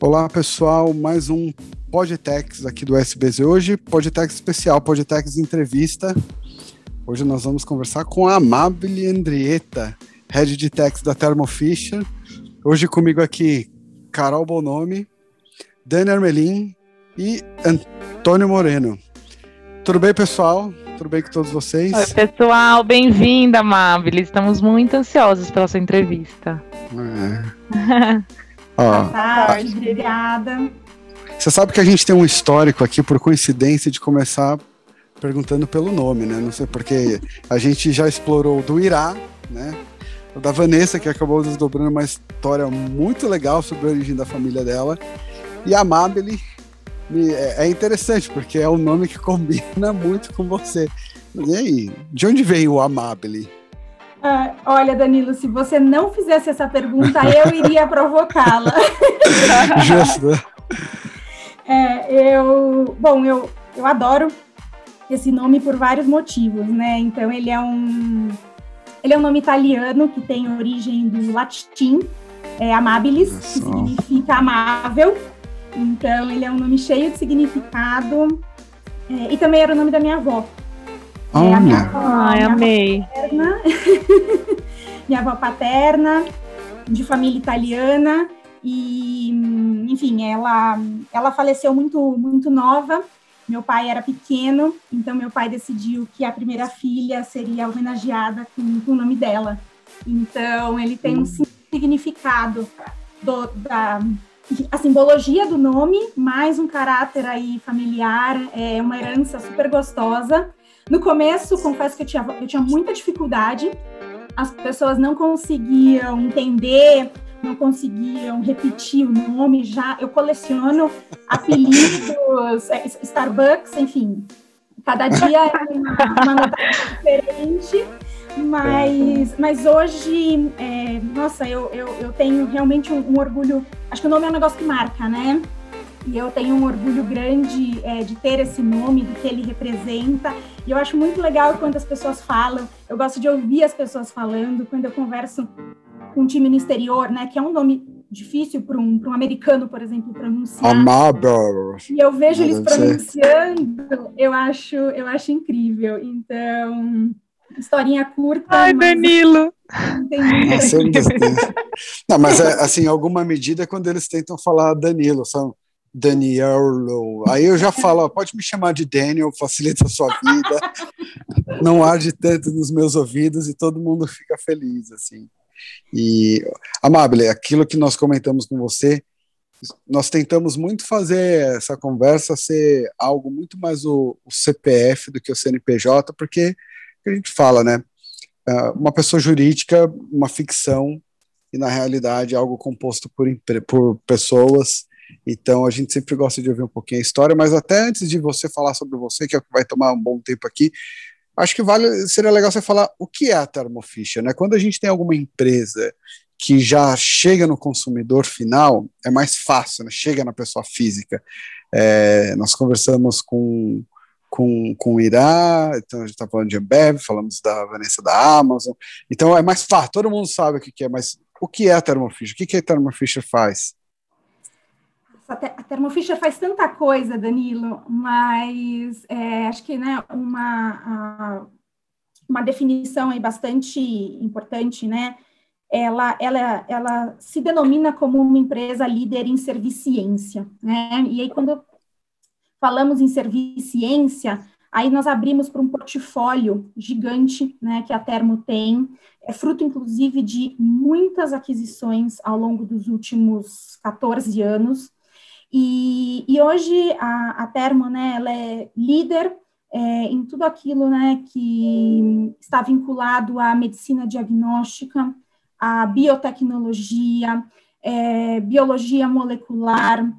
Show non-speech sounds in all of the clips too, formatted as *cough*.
Olá pessoal, mais um Podtex aqui do SBZ hoje, Podtex especial, Podtex entrevista. Hoje nós vamos conversar com a Amabile Andrieta, Head de Tex da Thermo Fisher. Hoje comigo aqui, Carol Bonomi, Dani Armelin e Antônio Moreno. Tudo bem, pessoal? Tudo bem com todos vocês? Oi, pessoal, bem-vinda, Amabile. Estamos muito ansiosos pela sua entrevista. É. *laughs* Boa tarde, obrigada. Você sabe que a gente tem um histórico aqui, por coincidência, de começar perguntando pelo nome, né? Não sei porque a gente já explorou do Irá, né? Da Vanessa, que acabou desdobrando uma história muito legal sobre a origem da família dela. E a Mabel é, é interessante, porque é um nome que *laughs* combina muito com você. E aí, de onde veio o Amabile? Uh, olha, Danilo, se você não fizesse essa pergunta, eu *laughs* iria provocá-la. *laughs* Justo. É, eu, bom, eu, eu adoro esse nome por vários motivos, né? Então, ele é um, ele é um nome italiano que tem origem do latim, é amabilis, que significa amável. Então, ele é um nome cheio de significado. É, e também era o nome da minha avó. Oh, é, a minha avó, Ai, minha amei. Avó paterna, *laughs* minha avó paterna, de família italiana, e, enfim, ela, ela faleceu muito, muito nova. Meu pai era pequeno, então meu pai decidiu que a primeira filha seria homenageada com, com o nome dela. Então, ele tem um hum. significado do, da a simbologia do nome, mais um caráter aí familiar, é uma herança super gostosa. No começo, confesso que eu tinha, eu tinha muita dificuldade, as pessoas não conseguiam entender, não conseguiam repetir o nome. Já eu coleciono *laughs* apelidos, é, Starbucks, enfim. Cada dia é uma, uma diferente. Mas, mas hoje, é, nossa, eu, eu, eu tenho realmente um, um orgulho. Acho que o nome é um negócio que marca, né? E eu tenho um orgulho grande é, de ter esse nome, do que ele representa. E eu acho muito legal quando as pessoas falam. Eu gosto de ouvir as pessoas falando, quando eu converso com um time no exterior, né? Que é um nome difícil para um, um americano, por exemplo, pronunciar. Amado. E eu vejo eles pronunciando, eu acho, eu acho incrível. Então, historinha curta. Ai, mas... Danilo! Não, mas é, assim, alguma medida, quando eles tentam falar Danilo, são Daniel. Aí eu já falo, pode me chamar de Daniel, facilita a sua vida. Não arde tanto nos meus ouvidos e todo mundo fica feliz, assim. E, Amable, aquilo que nós comentamos com você, nós tentamos muito fazer essa conversa ser algo muito mais o, o CPF do que o CNPJ, porque a gente fala, né? Ah, uma pessoa jurídica, uma ficção, e na realidade algo composto por, por pessoas então a gente sempre gosta de ouvir um pouquinho a história, mas até antes de você falar sobre você, que é o que vai tomar um bom tempo aqui, acho que vale, seria legal você falar o que é a Thermo Fisher, né? Quando a gente tem alguma empresa que já chega no consumidor final, é mais fácil, né? chega na pessoa física. É, nós conversamos com, com, com o Irá, então a gente está falando de Ambev, falamos da Vanessa da Amazon, então é mais fácil, todo mundo sabe o que, que é, mas o que é a Thermo Fisher? O que, que a Thermo Fisher faz? a Thermo Fisher faz tanta coisa, Danilo, mas é, acho que né, uma, uma definição aí bastante importante, né? Ela, ela, ela se denomina como uma empresa líder em serviciência, né? E aí, quando falamos em serviciência, aí nós abrimos para um portfólio gigante, né, que a Termo tem, é fruto, inclusive, de muitas aquisições ao longo dos últimos 14 anos, e, e hoje a, a Termo, né, ela é líder é, em tudo aquilo, né, que está vinculado à medicina diagnóstica, à biotecnologia, é, biologia molecular,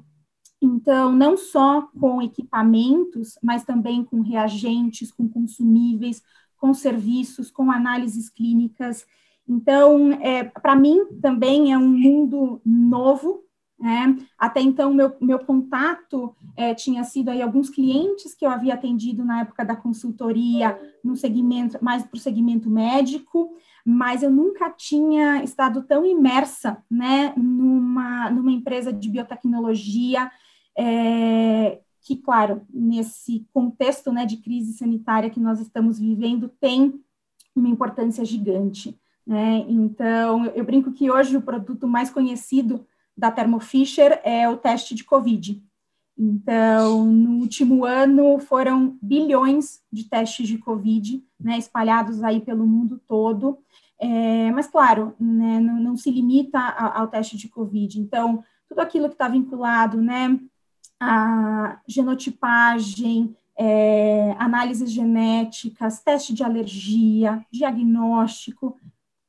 então, não só com equipamentos, mas também com reagentes, com consumíveis, com serviços, com análises clínicas. Então, é, para mim, também é um mundo novo, É, até então, meu, meu contato é, tinha sido aí alguns clientes que eu havia atendido na época da consultoria, no segmento, mais para o segmento médico, mas eu nunca tinha estado tão imersa, né, numa, numa empresa de biotecnologia, é, que, claro, nesse contexto, né, de crise sanitária que nós estamos vivendo, tem uma importância gigante, né, então, eu brinco que hoje o produto mais conhecido da Thermo Fisher é o teste de Covid. Então, no último ano foram bilhões de testes de Covid, né, espalhados aí pelo mundo todo. É, mas, claro, né, não, não, se limita ao, ao teste de Covid. Então, tudo aquilo que está vinculado, né, a genotipagem, é, análises genéticas, teste de alergia, diagnóstico,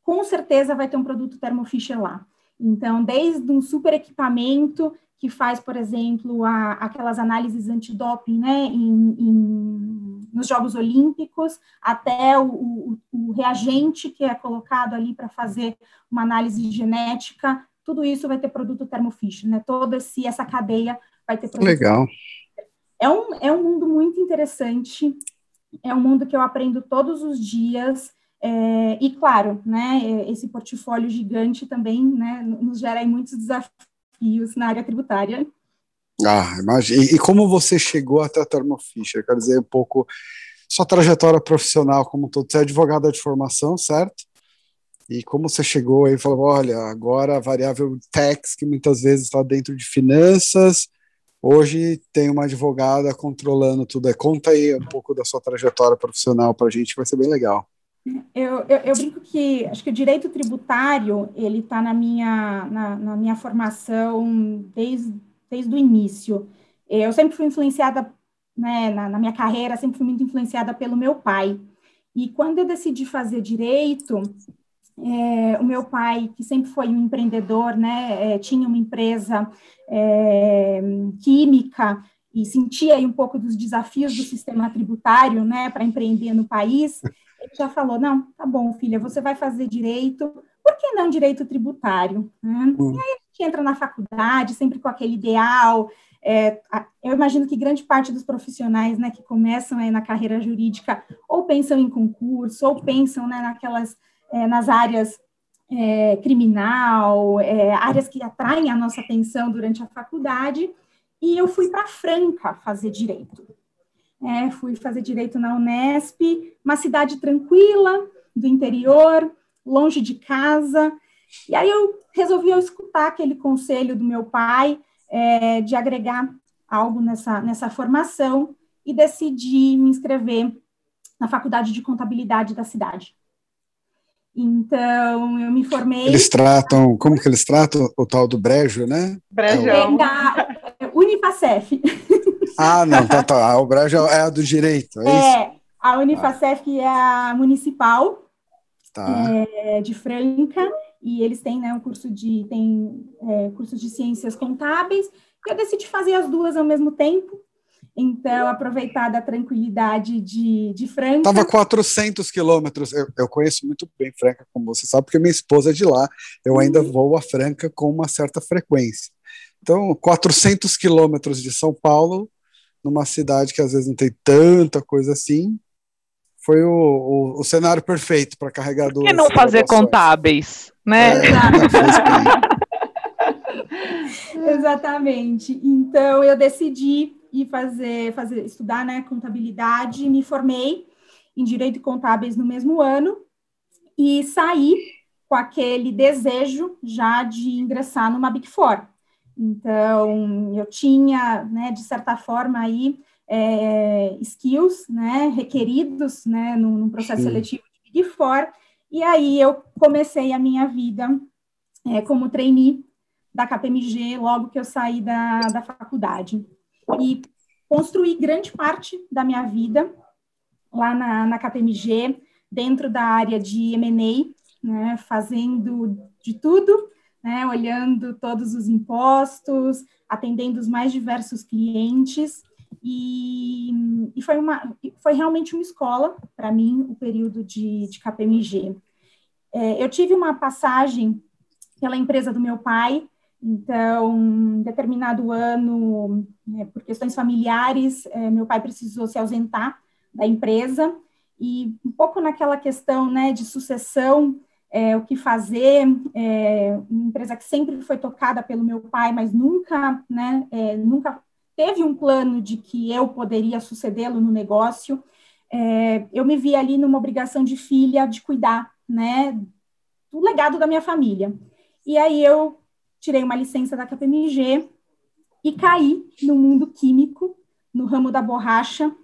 com certeza vai ter um produto Thermo Fisher lá. Então, desde um super equipamento que faz, por exemplo, a, aquelas análises antidoping né, em, em, nos Jogos Olímpicos, até o, o, o reagente que é colocado ali para fazer uma análise genética, tudo isso vai ter produto Thermofisher, né? Toda essa cadeia vai ter. Legal. É um, é um mundo muito interessante, é um mundo que eu aprendo todos os dias, é, e claro, né, esse portfólio gigante também né, nos gera muitos desafios na área tributária. Ah, imagina. E, como você chegou até a Thermo Fisher? Quer dizer, um pouco sua trajetória profissional como todo. Você é advogada de formação, certo? E como você chegou aí e falou, olha, agora a variável tax, que muitas vezes está dentro de finanças, hoje tem uma advogada controlando tudo. Conta aí um pouco da sua trajetória profissional para a gente, vai ser bem legal. Eu, eu, eu, brinco que acho que o direito tributário ele está na minha na, na, minha formação desde, desde o início. Eu sempre fui influenciada, né, na, na, minha carreira, sempre fui muito influenciada pelo meu pai. E quando eu decidi fazer direito, é, o meu pai, que sempre foi um empreendedor, né, é, tinha uma empresa é, química e sentia aí um pouco dos desafios do sistema tributário, né, para empreender no país ele já falou, não, tá bom, filha, você vai fazer direito, por que não direito tributário? Né? Hum. E aí a gente entra na faculdade, sempre com aquele ideal, é, eu imagino que grande parte dos profissionais né, que começam aí na carreira jurídica ou pensam em concurso, ou pensam né, naquelas, é, nas áreas é, criminal, é, áreas que atraem a nossa atenção durante a faculdade, e eu fui para Franca fazer direito. É, fui fazer direito na Unesp, uma cidade tranquila, do interior, longe de casa. E aí eu resolvi eu escutar aquele conselho do meu pai é, de agregar algo nessa, nessa formação e decidi me inscrever na faculdade de contabilidade da cidade. Então, eu me formei. Eles tratam, como que eles tratam o tal do brejo, né? Brejão. É da Unifacef. *laughs* Ah, não, tá, tá. O Brejo é a do direito, é, é isso? a Unifacef ah. é a municipal tá. é, de Franca, e eles têm né, um curso de, tem, é, curso de ciências contábeis, e eu decidi fazer as duas ao mesmo tempo, então, aproveitar da tranquilidade de, de Franca. Estava 400 quilômetros. Eu, eu, conheço muito bem Franca, como você sabe, porque minha esposa é de lá. Eu ainda uhum. vou a Franca com uma certa frequência. Então, 400 quilômetros de São Paulo numa cidade que às vezes não tem tanta coisa assim, foi o, o, o cenário perfeito para carregar Por que não fazer contábeis, né? É, *laughs* Exatamente. Então eu decidi ir fazer, fazer estudar, né, contabilidade, me formei em direito e contábeis no mesmo ano e saí com aquele desejo já de ingressar numa Big Four. Então, eu tinha, né, de certa forma, aí, é, skills, né, requeridos, né, num, num processo Sim. seletivo de Big Four, e aí eu comecei a minha vida é, como trainee da KPMG logo que eu saí da, da faculdade. E construí grande parte da minha vida lá na, na KPMG, dentro da área de M&A, né, fazendo de tudo né, olhando todos os impostos, atendendo os mais diversos clientes, e, e foi, uma, foi realmente uma escola para mim o período de, de KPMG. É, eu tive uma passagem pela empresa do meu pai, Então, em determinado ano, é, por questões familiares, é, meu pai precisou se ausentar da empresa e um pouco naquela questão, né, de sucessão, é, o que fazer, é, uma empresa que sempre foi tocada pelo meu pai, mas nunca, né, é, nunca teve um plano de que eu poderia sucedê-lo no negócio. É, eu me vi ali numa obrigação de filha de cuidar, né, do legado da minha família. E aí eu tirei uma licença da KPMG e caí no mundo químico, no ramo da borracha,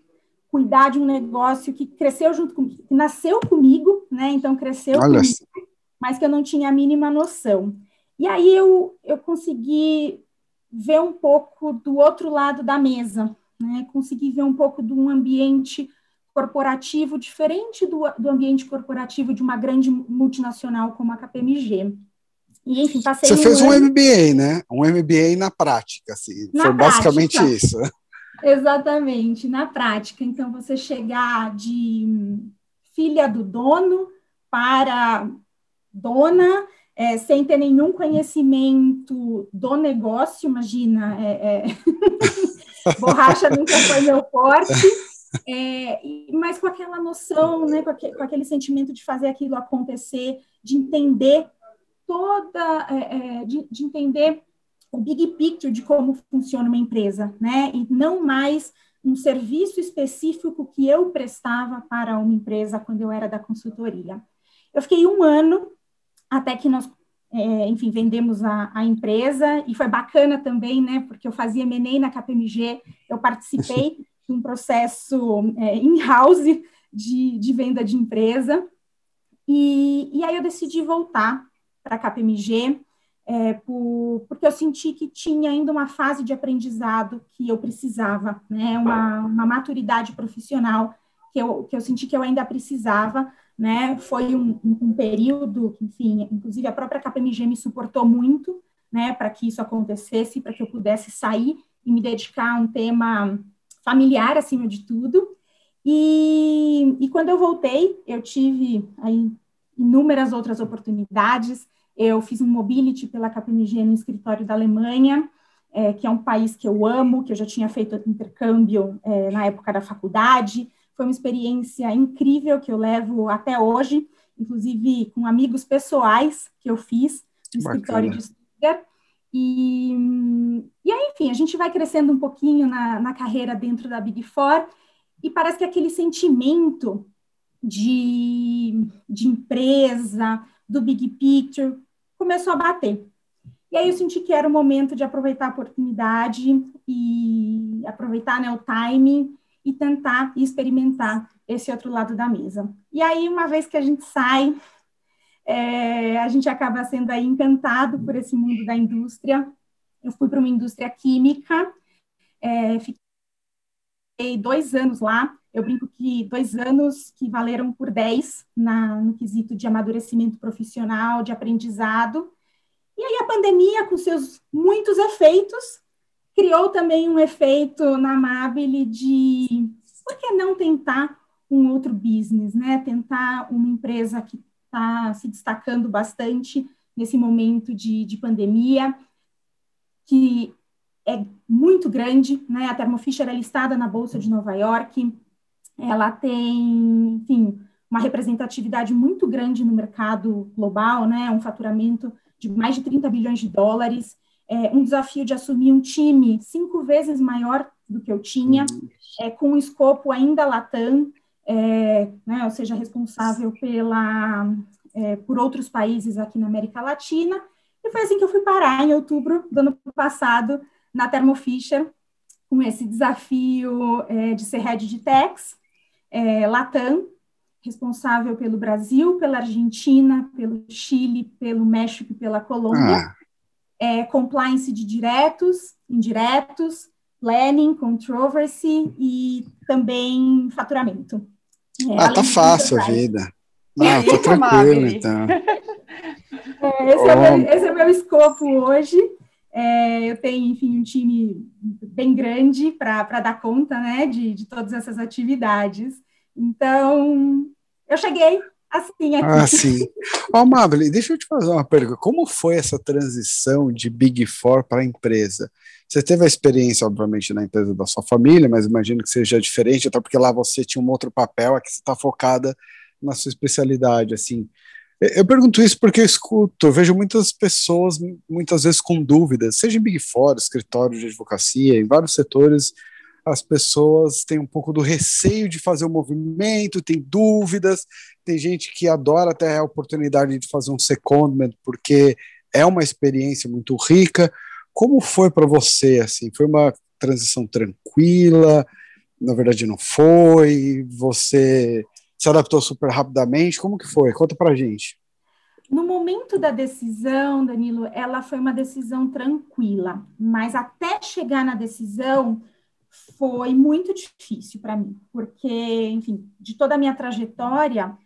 cuidar de um negócio que cresceu junto comigo, que nasceu comigo, né? Então cresceu Olha. comigo, mas que eu não tinha a mínima noção. E aí eu, eu consegui ver um pouco do outro lado da mesa, né? Consegui ver um pouco de um ambiente corporativo diferente do, do ambiente corporativo de uma grande multinacional como a KPMG. E, enfim, passei Você um fez um ano- MBA, né? Um MBA na prática, assim. Na Foi basicamente prática. isso. *laughs* Exatamente, na prática. Então, você chegar de filha do dono para dona, é, sem ter nenhum conhecimento do negócio, imagina, é, é, *laughs* borracha nunca foi meu forte, é, mas com aquela noção, né, com, aque- com aquele sentimento de fazer aquilo acontecer, de entender toda, é, é, de, de entender o big picture de como funciona uma empresa, né? E não mais um serviço específico que eu prestava para uma empresa quando eu era da consultoria. Eu fiquei um ano até que nós, é, enfim, vendemos a, a empresa e foi bacana também, né? Porque eu fazia M&A na KPMG, eu participei *laughs* de um processo é, in-house de, de venda de empresa e, e aí eu decidi voltar para a KPMG é, por, porque eu senti que tinha ainda uma fase de aprendizado que eu precisava, né, uma, uma maturidade profissional que eu, que eu senti que eu ainda precisava, né, foi um, um, período, enfim, inclusive a própria KPMG me suportou muito, né, para que isso acontecesse, para que eu pudesse sair e me dedicar a um tema familiar acima de tudo, e, e quando eu voltei, eu tive aí inúmeras outras oportunidades, eu fiz um mobility pela KPMG no escritório da Alemanha, é, que é um país que eu amo, que eu já tinha feito intercâmbio é, na época da faculdade. Foi uma experiência incrível que eu levo até hoje, inclusive com amigos pessoais que eu fiz no Bacana. escritório de Stuttgart. E, e aí, enfim, a gente vai crescendo um pouquinho na, na carreira dentro da Big Four e parece que aquele sentimento de, de empresa, do big picture, começou a bater. E aí eu senti que era o momento de aproveitar a oportunidade e aproveitar né, o timing e tentar experimentar esse outro lado da mesa. E aí, uma vez que a gente sai, é, a gente acaba sendo aí encantado por esse mundo da indústria. Eu fui para uma indústria química, é, fiquei dois anos lá. Eu brinco que dois anos que valeram por dez na, no quesito de amadurecimento profissional, de aprendizado. E aí a pandemia, com seus muitos efeitos, criou também um efeito na Amabile de por que não tentar um outro business, né? Tentar uma empresa que está se destacando bastante nesse momento de, de pandemia, que é muito grande, né? A Thermo Fisher é listada na Bolsa de Nova York, ela tem, enfim, uma representatividade muito grande no mercado global, né? Um faturamento de mais de 30 bilhões de dólares, é, um desafio de assumir um time cinco vezes maior do que eu tinha, é, com um escopo ainda latam, é, né, ou seja, responsável pela, é, por outros países aqui na América Latina, e foi assim que eu fui parar em outubro do ano passado na Thermo Fisher, com esse desafio é, de ser head de tax, é, latam, responsável pelo Brasil, pela Argentina, pelo Chile, pelo México e pela Colômbia. Ah, É, compliance de diretos, indiretos, planning, controversy e também faturamento. É, ah, tá fácil a vida. Não, *laughs* Isso, tá tranquilo, então. *laughs* É, esse, é o meu, esse é o meu escopo hoje. É, eu tenho, enfim, um time bem grande para dar conta né, de, de todas essas atividades. Então, eu cheguei assim aqui. Ah, sim. Ó, oh, Mabel, deixa eu te fazer uma pergunta. Como foi essa transição de Big Four para a empresa? Você teve a experiência, obviamente, na empresa da sua família, mas imagino que seja diferente, até porque lá você tinha um outro papel, aqui você está focada na sua especialidade, assim. Eu pergunto isso porque eu escuto, eu vejo muitas pessoas, muitas vezes com dúvidas, seja em Big Four, escritório de advocacia, em vários setores, as pessoas têm um pouco do receio de fazer o movimento, tem dúvidas, tem gente que adora até a oportunidade de fazer um secondment, porque é uma experiência muito rica. Como foi para você, assim? Foi uma transição tranquila? Na verdade não foi? Você se adaptou super rapidamente? Como que foi? Conta pra gente. No momento da decisão, Danilo, ela foi uma decisão tranquila, mas até chegar na decisão foi muito difícil para mim, porque, enfim, de toda a minha trajetória,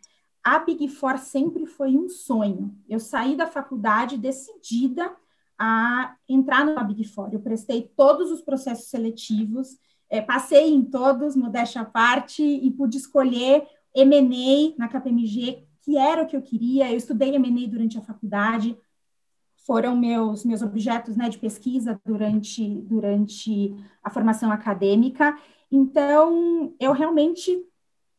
a Big Four sempre foi um sonho. Eu saí da faculdade decidida a entrar na Big Four. Eu prestei todos os processos seletivos, é, passei em todos, modéstia à parte, e pude escolher M&A na KPMG, que era o que eu queria. Eu estudei M&A durante a faculdade, foram meus meus objetos né, de pesquisa durante, durante a formação acadêmica. Então, eu realmente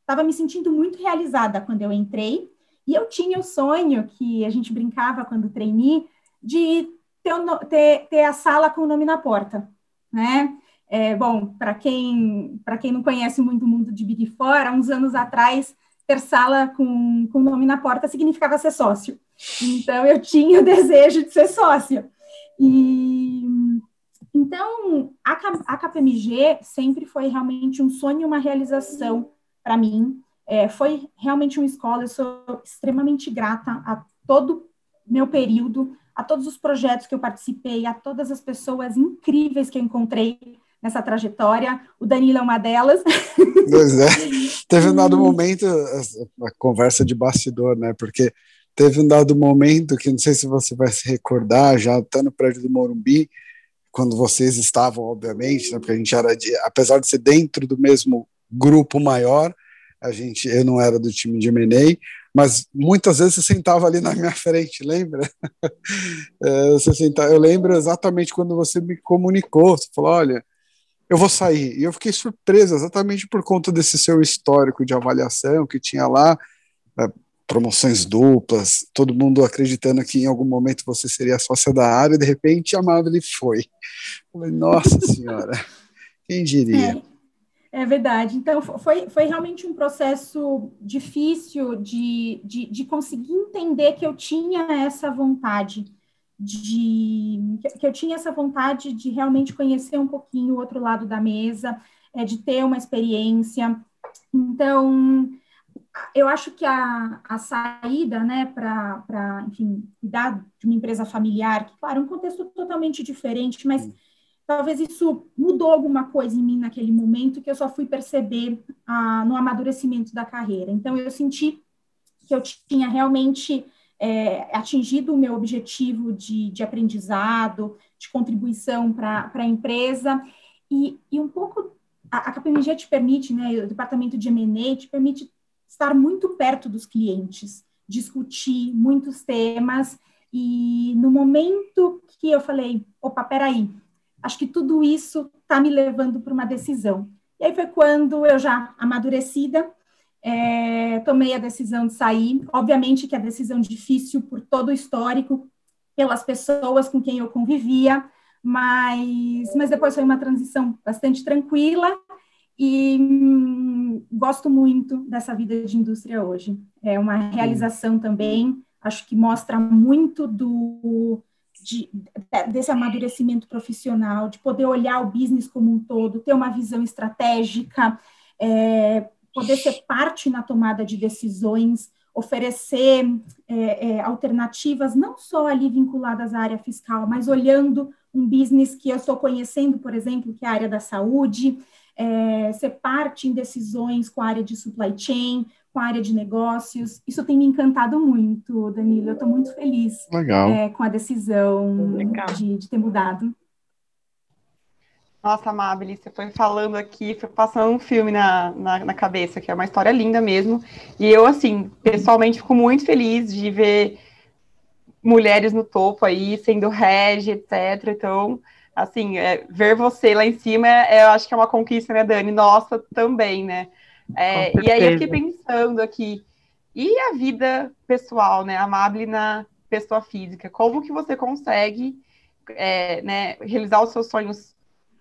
estava me sentindo muito realizada quando eu entrei. E eu tinha o sonho, que a gente brincava quando treinei, de ter, ter, ter a sala com o nome na porta, né? É, bom, para quem, quem não conhece muito o mundo de Big Four, há uns anos atrás, ter sala com, com nome na porta significava ser sócio. Então, eu tinha o *laughs* desejo de ser sócia. E, então, a, a KPMG sempre foi realmente um sonho e uma realização para mim. É, foi realmente uma escola, eu sou extremamente grata a todo meu período, a todos os projetos que eu participei, a todas as pessoas incríveis que eu encontrei nessa trajetória. O Danilo é uma delas. *laughs* Pois é. Teve um dado momento, a, conversa de bastidor, né? Porque teve um dado momento que não sei se você vai se recordar, já está no prédio do Morumbi, quando vocês estavam, obviamente, né, porque a gente era, de, apesar de ser dentro do mesmo grupo maior, a gente, eu não era do time de M&A, mas muitas vezes você sentava ali na minha frente, lembra? *laughs* É, você sentava, eu lembro exatamente quando você me comunicou, você falou, olha, eu vou sair. E eu fiquei surpreso exatamente por conta desse seu histórico de avaliação que tinha lá, né, promoções duplas, todo mundo acreditando que em algum momento você seria sócia da área, e de repente a Marvel foi. Falei, nossa senhora, quem diria? É, é, verdade. Então, foi, foi realmente um processo difícil de, de, de conseguir entender que eu tinha essa vontade de que eu tinha essa vontade de realmente conhecer um pouquinho o outro lado da mesa, é, de ter uma experiência. Então, eu acho que a, a saída, né, para, enfim, cuidar de uma empresa familiar, que, claro, é um contexto totalmente diferente, mas talvez isso mudou alguma coisa em mim naquele momento que eu só fui perceber ah, no amadurecimento da carreira. Então, eu senti que eu tinha realmente é, atingido o meu objetivo de, de aprendizado, de contribuição para a empresa, e, e um pouco a, a KPMG te permite, né, o departamento de M&A te permite estar muito perto dos clientes, discutir muitos temas, e no momento que eu falei, opa, peraí, acho que tudo isso está me levando para uma decisão. E aí foi quando eu já amadurecida, é, tomei a decisão de sair. Obviamente que a decisão difícil por todo o histórico, pelas pessoas com quem eu convivia, mas, mas depois foi uma transição bastante tranquila e hum, gosto muito dessa vida de indústria hoje. É uma realização também, acho que mostra muito do de, desse amadurecimento profissional, de poder olhar o business como um todo, ter uma visão estratégica, é, poder ser parte na tomada de decisões, oferecer é, é, alternativas, não só ali vinculadas à área fiscal, mas olhando um business que eu estou conhecendo, por exemplo, que é a área da saúde, é, ser parte em decisões com a área de supply chain, com a área de negócios. Isso tem me encantado muito, Danilo. Eu estou muito feliz é, com a decisão de, de ter mudado. Nossa, Amabile, você foi falando aqui, foi passando um filme na, na, na, cabeça, que é uma história linda mesmo. E eu, assim, pessoalmente fico muito feliz de ver mulheres no topo aí, sendo regi, etc. Então, assim, é, ver você lá em cima, é, eu acho que é uma conquista, né, Dani? Nossa, também, né? É, e aí eu fiquei pensando aqui, e a vida pessoal, né? Amable na pessoa física, como que você consegue é, né, realizar os seus sonhos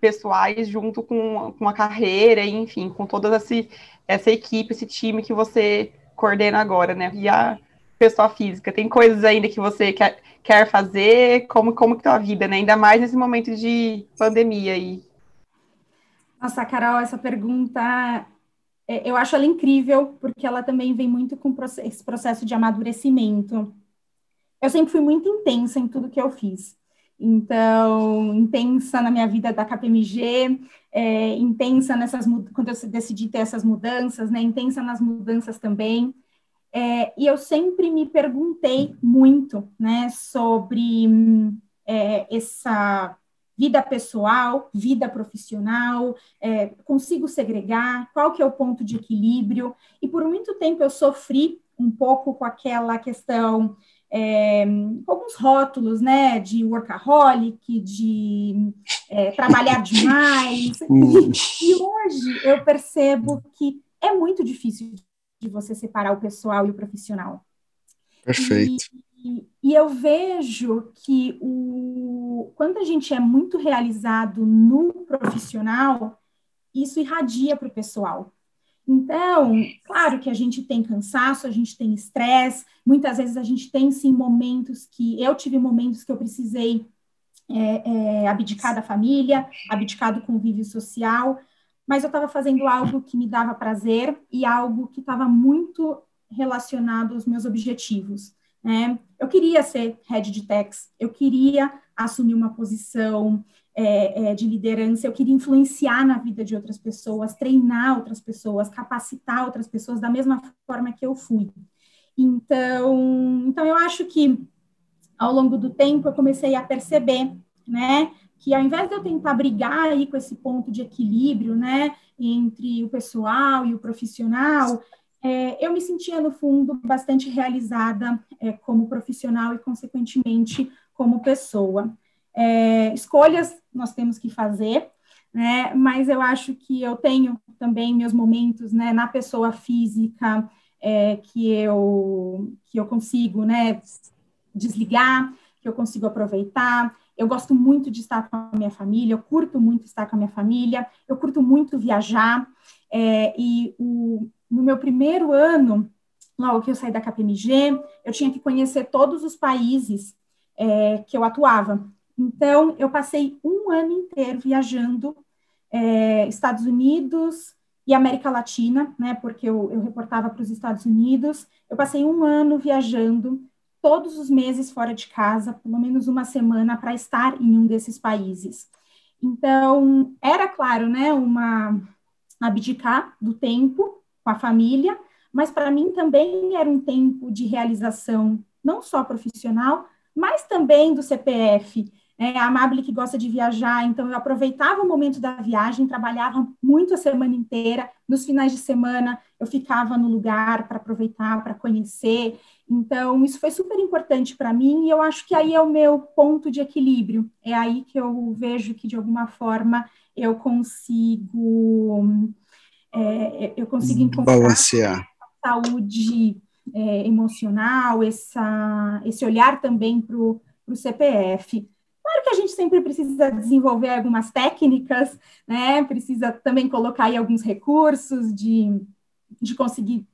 pessoais junto com, com a carreira, enfim, com toda esse, essa equipe, esse time que você coordena agora, né? E a pessoa física, tem coisas ainda que você quer, quer fazer? Como, como que tá a vida, né? Ainda mais nesse momento de pandemia aí. Nossa, Carol, essa pergunta é, eu acho ela incrível, porque ela também vem muito com esse processo de amadurecimento. Eu sempre fui muito intensa em tudo que eu fiz. Então, intensa na minha vida da KPMG, é, intensa nessas quando eu decidi ter essas mudanças, né? Intensa nas mudanças também. É, e eu sempre me perguntei muito, né, sobre é, essa vida pessoal, vida profissional, é, consigo segregar, qual que é o ponto de equilíbrio, e por muito tempo eu sofri um pouco com aquela questão é, alguns rótulos, né, de workaholic, de é, trabalhar demais. *laughs* Hum. e hoje eu percebo que é muito difícil de você separar o pessoal e o profissional. Perfeito. E, e eu vejo que o, quando a gente é muito realizado no profissional, isso irradia para o pessoal. Então, claro que a gente tem cansaço, a gente tem estresse, muitas vezes a gente tem sim momentos que eu tive momentos que eu precisei é, é, abdicar da família, abdicar do convívio social, mas eu estava fazendo algo que me dava prazer e algo que estava muito relacionado aos meus objetivos. Né? Eu queria ser head de techs, eu queria assumir uma posição é, é, de liderança, eu queria influenciar na vida de outras pessoas, treinar outras pessoas, capacitar outras pessoas da mesma forma que eu fui. Então, então eu acho que ao longo do tempo eu comecei a perceber, né, que ao invés de eu tentar brigar aí com esse ponto de equilíbrio, né, entre o pessoal e o profissional, é, eu me sentia, no fundo, bastante realizada é, como profissional e, consequentemente, como pessoa. É, escolhas nós temos que fazer, né, mas eu acho que eu tenho também meus momentos né, na pessoa física é, que, eu, que eu consigo né, desligar, que eu consigo aproveitar. Eu gosto muito de estar com a minha família, eu curto muito estar com a minha família, eu curto muito viajar. É, e o, no meu primeiro ano, logo que eu saí da KPMG, eu tinha que conhecer todos os países é, que eu atuava. Então, eu passei um ano inteiro viajando é, Estados Unidos e América Latina, né, porque eu, eu reportava para os Estados Unidos. Eu passei um ano viajando todos os meses fora de casa, pelo menos uma semana, para estar em um desses países. Então, era claro, né, uma abdicar do tempo com a família, mas para mim também era um tempo de realização, não só profissional, mas também do CPF. É, a Amable que gosta de viajar, então eu aproveitava o momento da viagem, trabalhava muito a semana inteira, nos finais de semana eu ficava no lugar para aproveitar, para conhecer. Então, isso foi super importante para mim e eu acho que aí é o meu ponto de equilíbrio. É aí que eu vejo que, de alguma forma, eu consigo é, eu consigo encontrar Balancear. saúde é, emocional, essa, esse olhar também para o CPF. Claro que a gente sempre precisa desenvolver algumas técnicas, né? Precisa também colocar aí alguns recursos de, de conseguir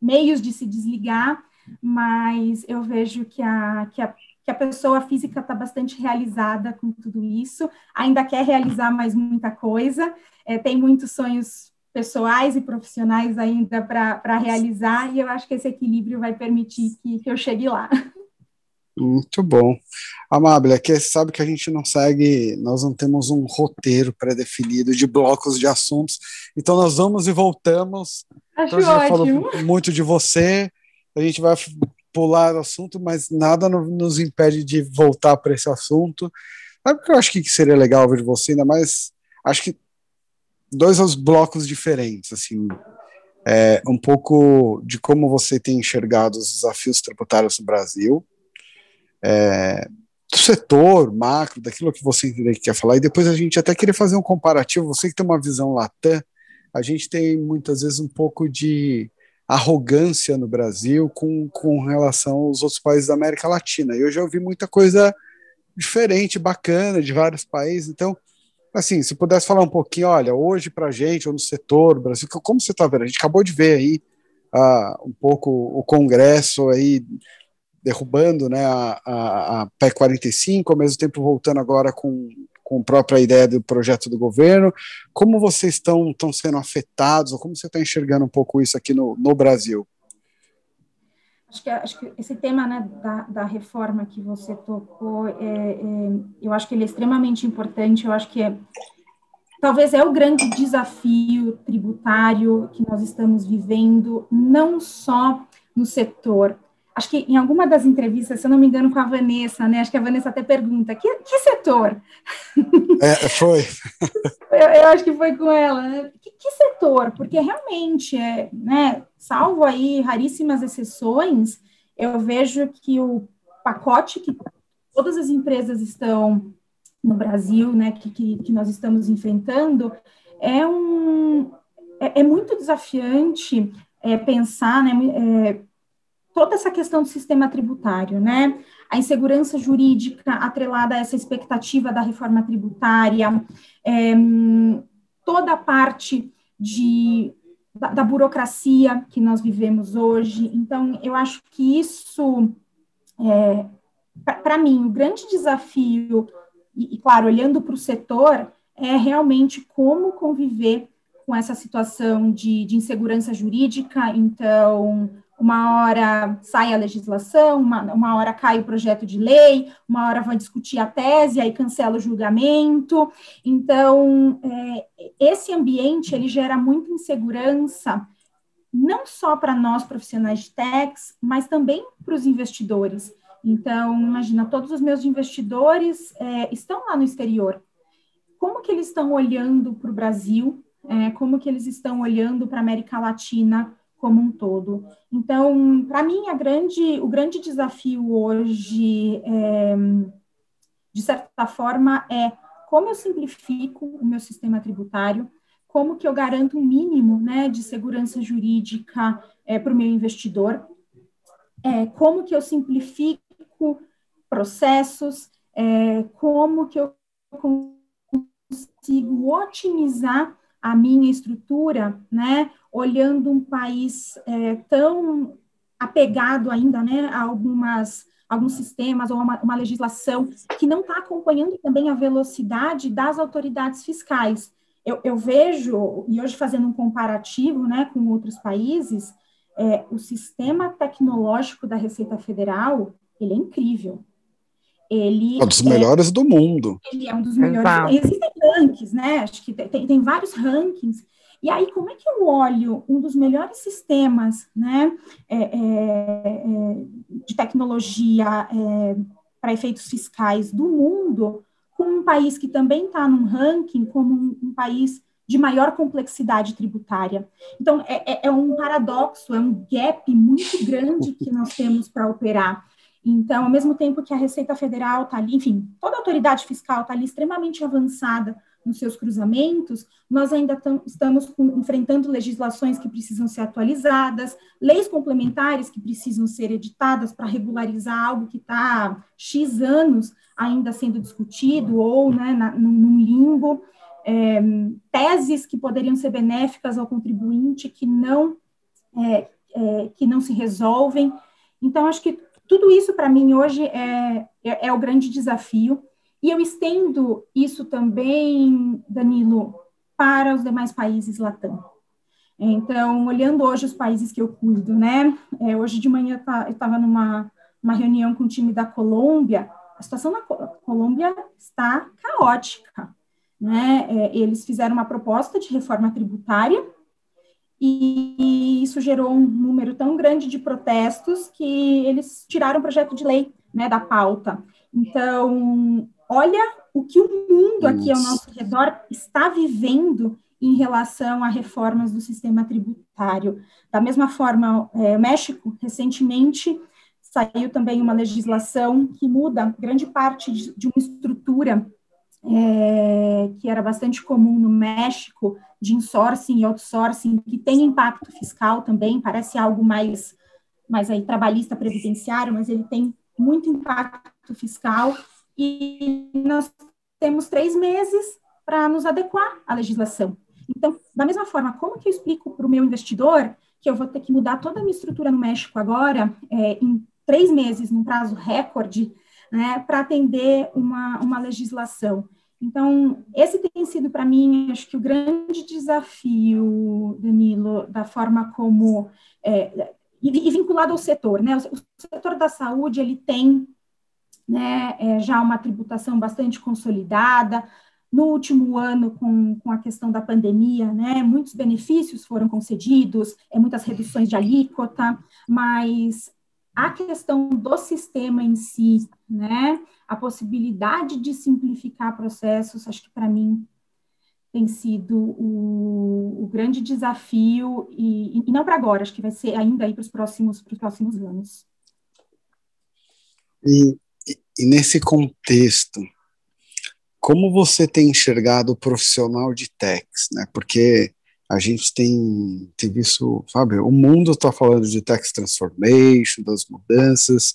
meios de se desligar, mas eu vejo que a, que a, que a pessoa física está bastante realizada com tudo isso, ainda quer realizar mais muita coisa, é, tem muitos sonhos pessoais e profissionais ainda para realizar, e eu acho que esse equilíbrio vai permitir que, que eu chegue lá. Muito bom. Amável, aqui sabe que a gente não segue, nós não temos um roteiro pré-definido de blocos de assuntos, então nós vamos e voltamos. Acho então, ótimo. falou muito de você, a gente vai pular o assunto, mas nada nos impede de voltar para esse assunto. Sabe o que eu acho que seria legal ver de você, ainda mais acho que dois os blocos diferentes, assim, é, um pouco de como você tem enxergado os desafios tributários no Brasil, é, do setor macro, daquilo que você quer falar, e depois a gente até queria fazer um comparativo, você que tem uma visão latam, a gente tem muitas vezes um pouco de arrogância no Brasil com, com relação aos outros países da América Latina, e eu já ouvi muita coisa diferente, bacana, de vários países, então assim, se pudesse falar um pouquinho, olha, hoje para a gente, ou no setor, Brasil, como você está vendo? A gente acabou de ver aí uh, um pouco o Congresso aí derrubando né, a, a, a PEC 45, ao mesmo tempo voltando agora com, com a própria ideia do projeto do governo. Como vocês estão, estão sendo afetados, ou como você está enxergando um pouco isso aqui no, no Brasil? Acho que, acho que esse tema né, da, da reforma que você tocou, é, é, eu acho que ele é extremamente importante, eu acho que é, talvez é o grande desafio tributário que nós estamos vivendo, não só no setor, acho que em alguma das entrevistas, se eu não me engano, com a Vanessa, né? Acho que a Vanessa até pergunta: que, que setor? É, foi. *laughs* eu, eu, acho que foi com ela. Né? Que, que, setor? Porque realmente, é, né? Salvo aí raríssimas exceções, eu vejo que o pacote que todas as empresas estão no Brasil, né? Que, que, que nós estamos enfrentando é um é, é muito desafiante é, pensar, né? É, toda essa questão do sistema tributário, né? A insegurança jurídica atrelada a essa expectativa da reforma tributária, é, toda a parte de, da, da, burocracia que nós vivemos hoje. Então, eu acho que isso, é, para mim, o grande desafio, e, e claro, olhando para o setor, é realmente como conviver com essa situação de, de insegurança jurídica. Então, uma hora sai a legislação, uma, uma hora cai o projeto de lei, uma hora vai discutir a tese, aí cancela o julgamento. Então, é, esse ambiente, ele gera muita insegurança, não só para nós profissionais de techs, mas também para os investidores. Então, imagina, todos os meus investidores é, estão lá no exterior. Como que eles estão olhando para o Brasil? É, como que eles estão olhando para a América Latina? Como um todo. Então, para mim, grande, o grande desafio hoje, é, de certa forma, é como eu simplifico o meu sistema tributário, como que eu garanto um mínimo né, de segurança jurídica é, para o meu investidor, é, como que eu simplifico processos, é, como que eu consigo otimizar a minha estrutura, né, olhando um país é, tão apegado ainda, né, a algumas alguns sistemas ou uma, uma legislação que não está acompanhando também a velocidade das autoridades fiscais. Eu, eu, vejo, e hoje fazendo um comparativo né, com outros países, é, o sistema tecnológico da Receita Federal, ele é incrível. Ele é um dos é, melhores do mundo. Ele é um dos melhores. Exato. Existem rankings, né? Acho que tem, tem vários rankings e aí, como é que eu olho um dos melhores sistemas né, é, é, é de tecnologia é, para efeitos fiscais do mundo com um país que também está num ranking como um, um, país de maior complexidade tributária? Então, é, é, é um paradoxo, é um gap muito grande que nós temos para operar. Então, ao mesmo tempo que a Receita Federal está ali, enfim, toda a autoridade fiscal está ali extremamente avançada nos seus cruzamentos, nós ainda estamos com, enfrentando legislações que precisam ser atualizadas, leis complementares que precisam ser editadas para regularizar algo que está X anos ainda sendo discutido ou né, na, num limbo, é, teses que poderiam ser benéficas ao contribuinte que não, é, é, que não se resolvem. Então, acho que tudo isso, para mim, hoje é, é, é o grande desafio e eu estendo isso também, Danilo, para os demais países latam. Então, olhando hoje os países que eu cuido, né? É, hoje de manhã eu estava numa uma reunião com o time da Colômbia. A situação na Colômbia está caótica, né? É, eles fizeram uma proposta de reforma tributária e isso gerou um número tão grande de protestos que eles tiraram o projeto de lei, né, da pauta. Então, olha o que o mundo aqui ao nosso redor está vivendo em relação a reformas do sistema tributário. Da mesma forma, é, México, recentemente, saiu também uma legislação que muda grande parte de, de uma estrutura é, que era bastante comum no México, de insourcing e outsourcing, que tem impacto fiscal também, parece algo mais, mais aí, trabalhista previdenciário, mas ele tem muito impacto fiscal, e nós temos três meses para nos adequar à legislação. Então, da mesma forma, como que eu explico para o meu investidor que eu vou ter que mudar toda a minha estrutura no México agora, é, em três meses, num prazo recorde, né, para atender uma, uma legislação? Então, esse tem sido para mim, acho que o grande desafio, Danilo, da forma como é, e, e, vinculado ao setor, né? O, setor da saúde ele tem, né, é, já uma tributação bastante consolidada. No último ano, com, com a questão da pandemia, né, muitos benefícios foram concedidos, é, muitas reduções de alíquota, mas a questão do sistema em si, né, a possibilidade de simplificar processos, acho que para mim tem sido o, o grande desafio, e, e não para agora, acho que vai ser ainda aí para os próximos, próximos anos. E, e nesse contexto, como você tem enxergado o profissional de techs, né? Porque a gente tem, tem visto, sabe, o mundo está falando de tax transformation, das mudanças,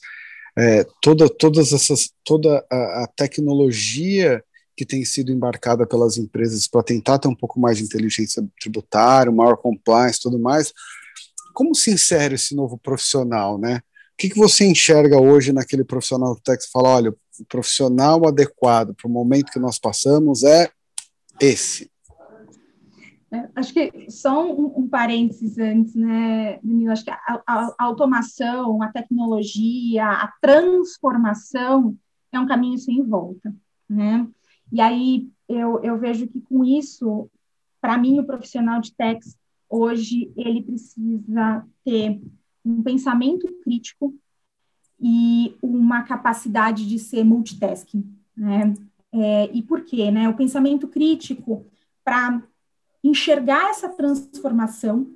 é, toda, todas essas, toda a, a, tecnologia que tem sido embarcada pelas empresas para tentar ter um pouco mais de inteligência tributária, maior compliance, tudo mais. Como se insere esse novo profissional, né? O que, que você enxerga hoje naquele profissional do Tex? Fala, olha, o profissional adequado para o momento que nós passamos é esse. É, acho que só um, um, parênteses antes, né, Danilo? Acho que a, a, a, automação, a tecnologia, a transformação é um caminho sem volta, né? E aí eu, eu vejo que com isso, para mim, o profissional de techs hoje ele precisa ter um pensamento crítico e uma capacidade de ser multitasking, né? É, e por quê, né? O pensamento crítico para enxergar essa transformação,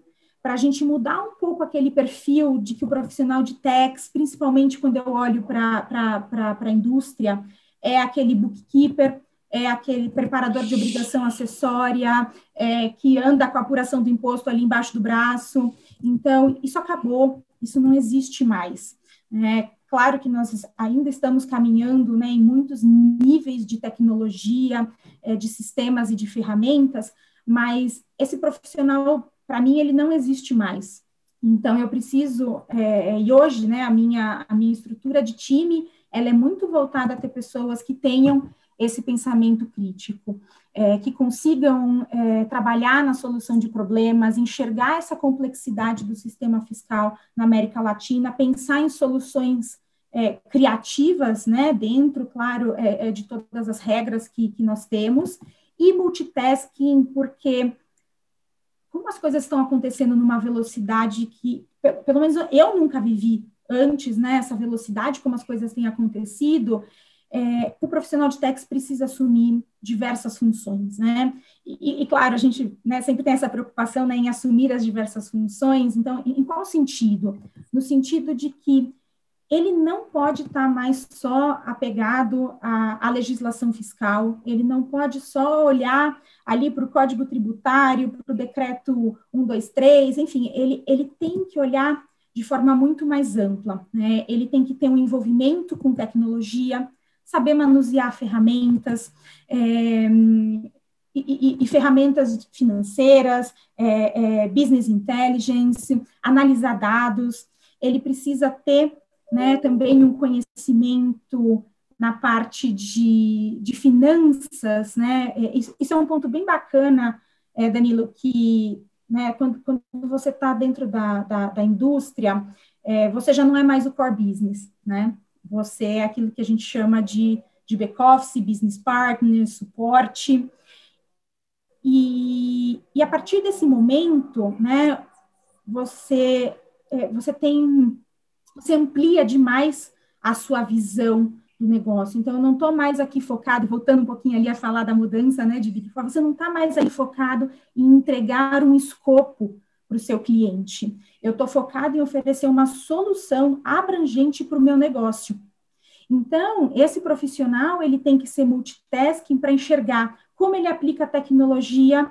para a gente mudar um pouco aquele perfil de que o profissional de techs, principalmente quando eu olho para a indústria, é aquele bookkeeper, é aquele preparador de obrigação acessória, é, que anda com a apuração do imposto ali embaixo do braço. Então, isso acabou, isso não existe mais. É, claro que nós ainda estamos caminhando né, em muitos níveis de tecnologia, é, de sistemas e de ferramentas, mas esse profissional, para mim, ele não existe mais. Então, eu preciso, é, e hoje, né, a minha, a minha estrutura de time, ela é muito voltada a ter pessoas que tenham esse pensamento crítico, é, que consigam é, trabalhar na solução de problemas, enxergar essa complexidade do sistema fiscal na América Latina, pensar em soluções é, criativas, né, dentro, claro, é, é, de todas as regras que, que nós temos, e multitasking, porque como as coisas estão acontecendo numa velocidade que, pelo menos eu nunca vivi antes, né, essa velocidade, como as coisas têm acontecido, é, o profissional de techs precisa assumir diversas funções, né? E, e claro, a gente né, sempre tem essa preocupação né, em assumir as diversas funções. Então, em, em qual sentido? No sentido de que ele não pode estar mais só apegado à, à legislação fiscal, ele não pode só olhar ali para o Código Tributário, para o Decreto 123, enfim, ele, ele tem que olhar de forma muito mais ampla, né? Ele tem que ter um envolvimento com tecnologia, saber manusear ferramentas, é, e, e, e, ferramentas financeiras, é, é, business intelligence, analisar dados, ele precisa ter né, também um conhecimento na parte de, de finanças, né, é, isso, isso é um ponto bem bacana, é, Danilo, que né, quando, quando você está dentro da, da, da indústria, é, você já não é mais o core business, né, você é aquilo que a gente chama de, de back-office, business partner, suporte. E, e a partir desse momento, né, você, é, você tem, você amplia demais a sua visão do negócio. Então, eu não estou mais aqui focado, voltando um pouquinho ali a falar da mudança né, de Four, você não está mais aí focado em entregar um escopo para o seu cliente. Eu estou focado em oferecer uma solução abrangente para o meu negócio. Então, esse profissional, ele tem que ser multitasking para enxergar como ele aplica a tecnologia,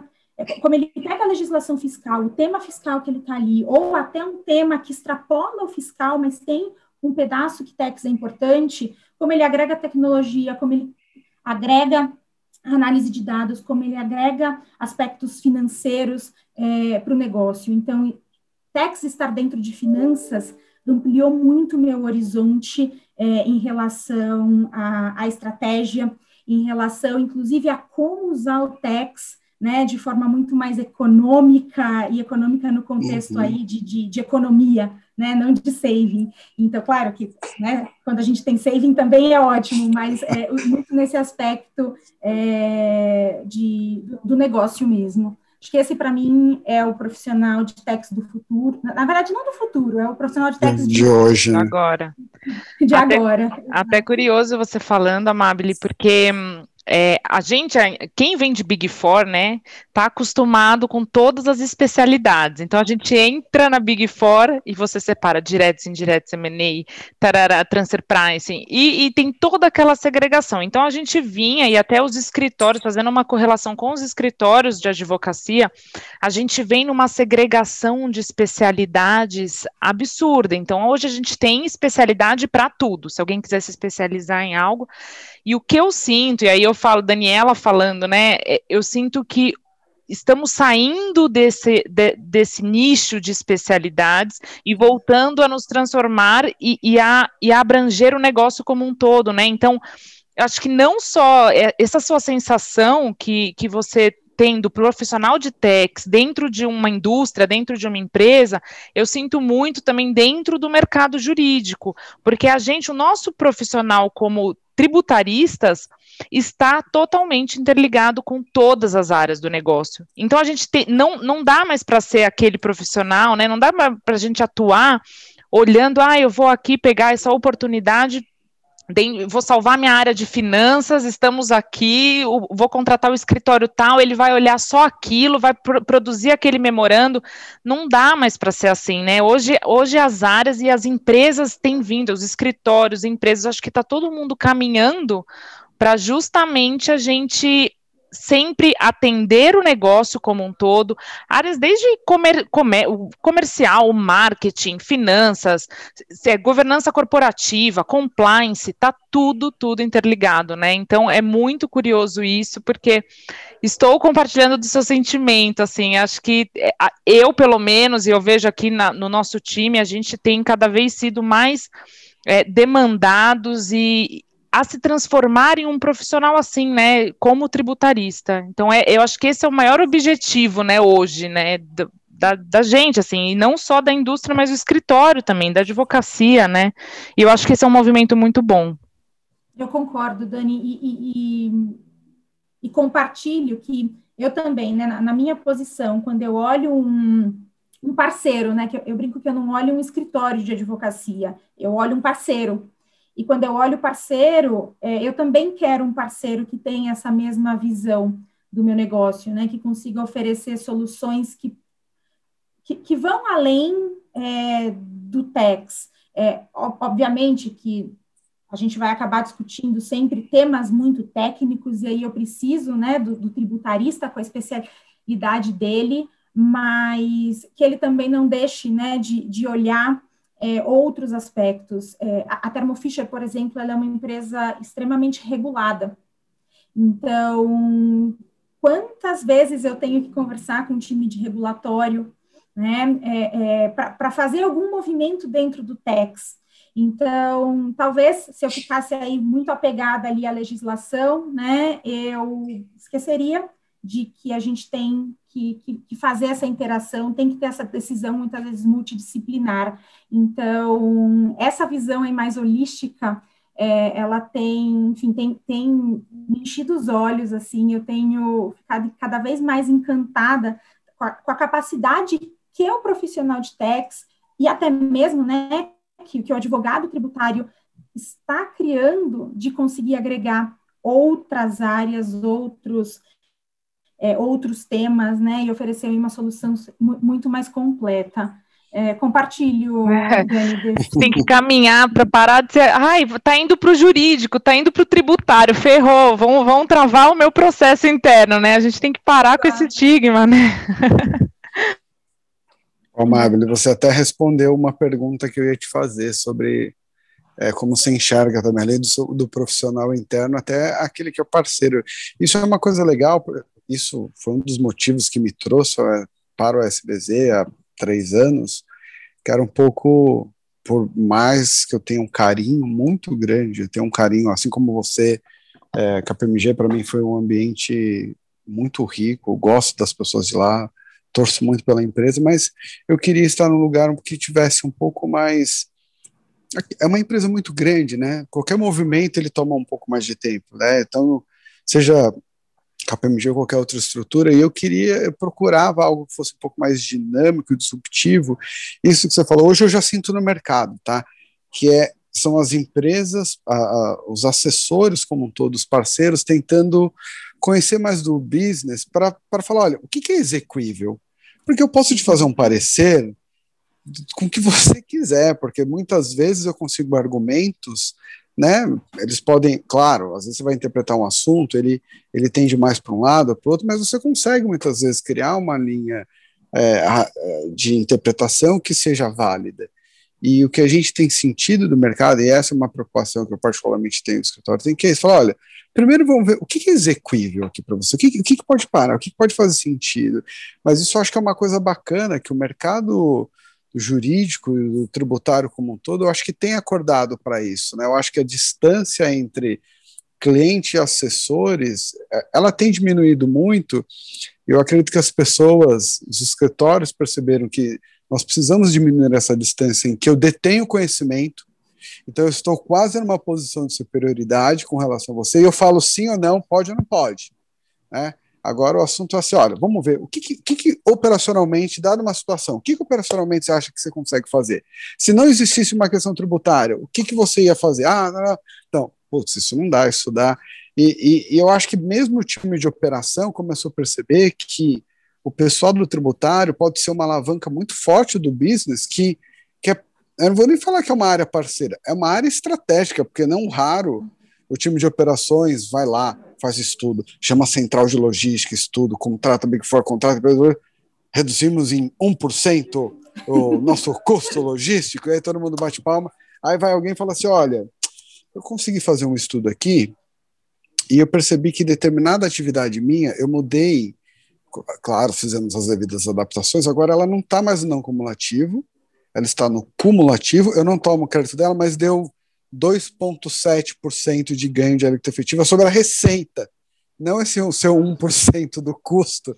como ele pega a legislação fiscal, o tema fiscal que ele está ali, ou até um tema que extrapola o fiscal, mas tem um pedaço que TEX é importante, como ele agrega tecnologia, como ele agrega análise de dados, como ele agrega aspectos financeiros é, para o negócio. Então, TEX estar dentro de finanças ampliou muito meu horizonte é, em relação à, estratégia, em relação, inclusive, a como usar o TEX né, de forma muito mais econômica e econômica no contexto uhum. aí de, de, de, economia, né, não de saving. Então, claro que né, quando a gente tem saving também é ótimo, mas é, muito nesse aspecto é, de, do negócio mesmo. Acho que esse, para mim, é o profissional de texto do futuro. Na, na, verdade, não do futuro, é o profissional de texto de, de hoje. Agora. De até, agora. Até curioso você falando, Amabile, porque hum, é, a gente, quem vem de Big Four, né, tá acostumado com todas as especialidades. Então a gente entra na Big Four e você separa diretos, indiretos, M&A, tarará, transfer pricing e, e, tem toda aquela segregação. Então a gente vinha e até os escritórios, fazendo uma correlação com os escritórios de advocacia, a gente vem numa segregação de especialidades absurda. Então hoje a gente tem especialidade para tudo. Se alguém quiser se especializar em algo, e o que eu sinto, e aí eu falo, Daniela falando, né? É, eu sinto que estamos saindo desse, de, desse nicho de especialidades e voltando a nos transformar e, e, a, e a abranger o negócio como um todo, né? Então, acho que não só é, essa sua sensação que, que você tem do profissional de techs dentro de uma indústria, dentro de uma empresa, eu sinto muito também dentro do mercado jurídico, porque a gente, o nosso profissional como tributaristas está totalmente interligado com todas as áreas do negócio. Então a gente te, não, não dá mais para ser aquele profissional, né? Não dá para a gente atuar olhando, ah, eu vou aqui pegar essa oportunidade vou salvar minha área de finanças, estamos aqui, vou contratar o escritório tal, ele vai olhar só aquilo, vai produzir aquele memorando. Não dá mais para ser assim, né? Hoje, hoje as áreas e as empresas têm vindo, os escritórios, empresas, acho que está todo mundo caminhando para justamente a gente sempre atender o negócio como um todo, áreas desde comer, comer, comercial, marketing, finanças, é, governança corporativa, compliance, tá tudo, tudo interligado, né? Então é muito curioso isso, porque estou compartilhando do seu sentimento, assim, acho que é, eu, pelo menos, e eu vejo aqui na, no nosso time, a gente tem cada vez sido mais é, demandados e, a se transformar em um profissional assim, né, como tributarista. Então, é, eu acho que esse é o maior objetivo, né, hoje, né, da, da, gente, assim, e não só da indústria, mas do escritório também, da advocacia, né, e eu acho que esse é um movimento muito bom. Eu concordo, Dani, e, e, e compartilho que eu também, né, na, na, minha posição, quando eu olho um, um parceiro, né, que eu, eu brinco que eu não olho um escritório de advocacia, eu olho um parceiro, e quando eu olho o parceiro, é, eu também quero um parceiro que tenha essa mesma visão do meu negócio, né? Que consiga oferecer soluções que, que, que vão além é, do TEX. É, obviamente que a gente vai acabar discutindo sempre temas muito técnicos, e aí eu preciso né, do, do tributarista com a especialidade dele, mas que ele também não deixe né, de, de olhar é, outros aspectos. É, a Thermo Fisher, por exemplo, ela é uma empresa extremamente regulada. Então, quantas vezes eu tenho que conversar com um time de regulatório, né, é, é para fazer algum movimento dentro do TEX? Então, talvez se eu ficasse aí muito apegada ali à legislação, né, eu esqueceria de que a gente tem que, que, que, fazer essa interação, tem que ter essa decisão muitas vezes multidisciplinar. Então, essa visão aí mais holística, é, ela tem, enfim, tem, tem enchido os olhos, assim, eu tenho ficado cada vez mais encantada com a, com a capacidade que o profissional de tax e até mesmo, né, que, que o advogado tributário está criando de conseguir agregar outras áreas, outros é, outros temas, né, e oferecer uma solução muito mais completa. É, compartilho. É. *laughs* Tem que caminhar para parar de ser. Ai, tá indo para o jurídico, tá indo para o tributário, ferrou, vão, vão travar o meu processo interno, né? A gente tem que parar com esse estigma, né? *laughs* Ô, Mabel, você até respondeu uma pergunta que eu ia te fazer sobre é, como você enxerga também, além do, do profissional interno, até aquele que é o parceiro. Isso é uma coisa legal, isso foi um dos motivos que me trouxe para o SBZ há três anos, que era um pouco, por mais que eu tenha um carinho muito grande, eu tenho um carinho, assim como você, é, KPMG para mim foi um ambiente muito rico, gosto das pessoas de lá, torço muito pela empresa, mas eu queria estar num lugar que tivesse um pouco mais é uma empresa muito grande, né? Qualquer movimento ele toma um pouco mais de tempo, né? Então, seja KPMG ou qualquer outra estrutura, e eu queria, eu procurava algo que fosse um pouco mais dinâmico, disruptivo. Isso que você falou, hoje eu já sinto no mercado, tá? Que é são as empresas, a, a, os assessores como um todo, os parceiros, tentando conhecer mais do business para falar, olha, o que, que é execuível? Porque eu posso te fazer um parecer com o que você quiser, porque muitas vezes eu consigo argumentos, né? Eles podem, claro, às vezes você vai interpretar um assunto, ele, ele tende mais para um lado para o outro, mas você consegue muitas vezes criar uma linha é, de interpretação que seja válida. E o que a gente tem sentido do mercado, e essa é uma preocupação que eu particularmente tenho no escritório, tem que é falar, olha, primeiro vamos ver o que é execuível aqui para você, o que, o que pode parar, o que pode fazer sentido. Mas isso eu acho que é uma coisa bacana, que o mercado jurídico e do tributário como um todo, eu acho que tem acordado para isso. Né? Eu acho que a distância entre cliente e assessores, é, ela tem diminuído muito. Eu acredito que as pessoas, os escritórios perceberam que nós precisamos diminuir essa distância em que eu detenho conhecimento, então eu estou quase numa posição de superioridade com relação a você, e eu falo sim ou não, pode ou não pode. Né? Agora o assunto é assim: olha, vamos ver o que, que, que operacionalmente, dada uma situação, o que, que, operacionalmente você acha que você consegue fazer? Se não existisse uma questão tributária, o que, que você ia fazer? Ah, não, não. Então, putz, isso não dá, isso dá. E, e, e, eu acho que mesmo o time de operação começou a perceber que o pessoal do tributário pode ser uma alavanca muito forte do business, que, que é, eu não vou nem falar que é uma área parceira, é uma área estratégica, porque não raro o time de operações vai lá, faz estudo, chama central de logística, estudo, contrata Big Four, contrata reduzimos em 1% o nosso *laughs* custo logístico, aí todo mundo bate palma, aí vai alguém e fala assim, olha, eu consegui fazer um estudo aqui, e eu percebi que determinada atividade minha, eu mudei, claro, fizemos as devidas adaptações, agora ela não está mais no não cumulativo, ela está no cumulativo, eu não tomo crédito dela, mas deu 2,7% de ganho de alíquota efetiva sobre a receita, não esse seu 1% do custo.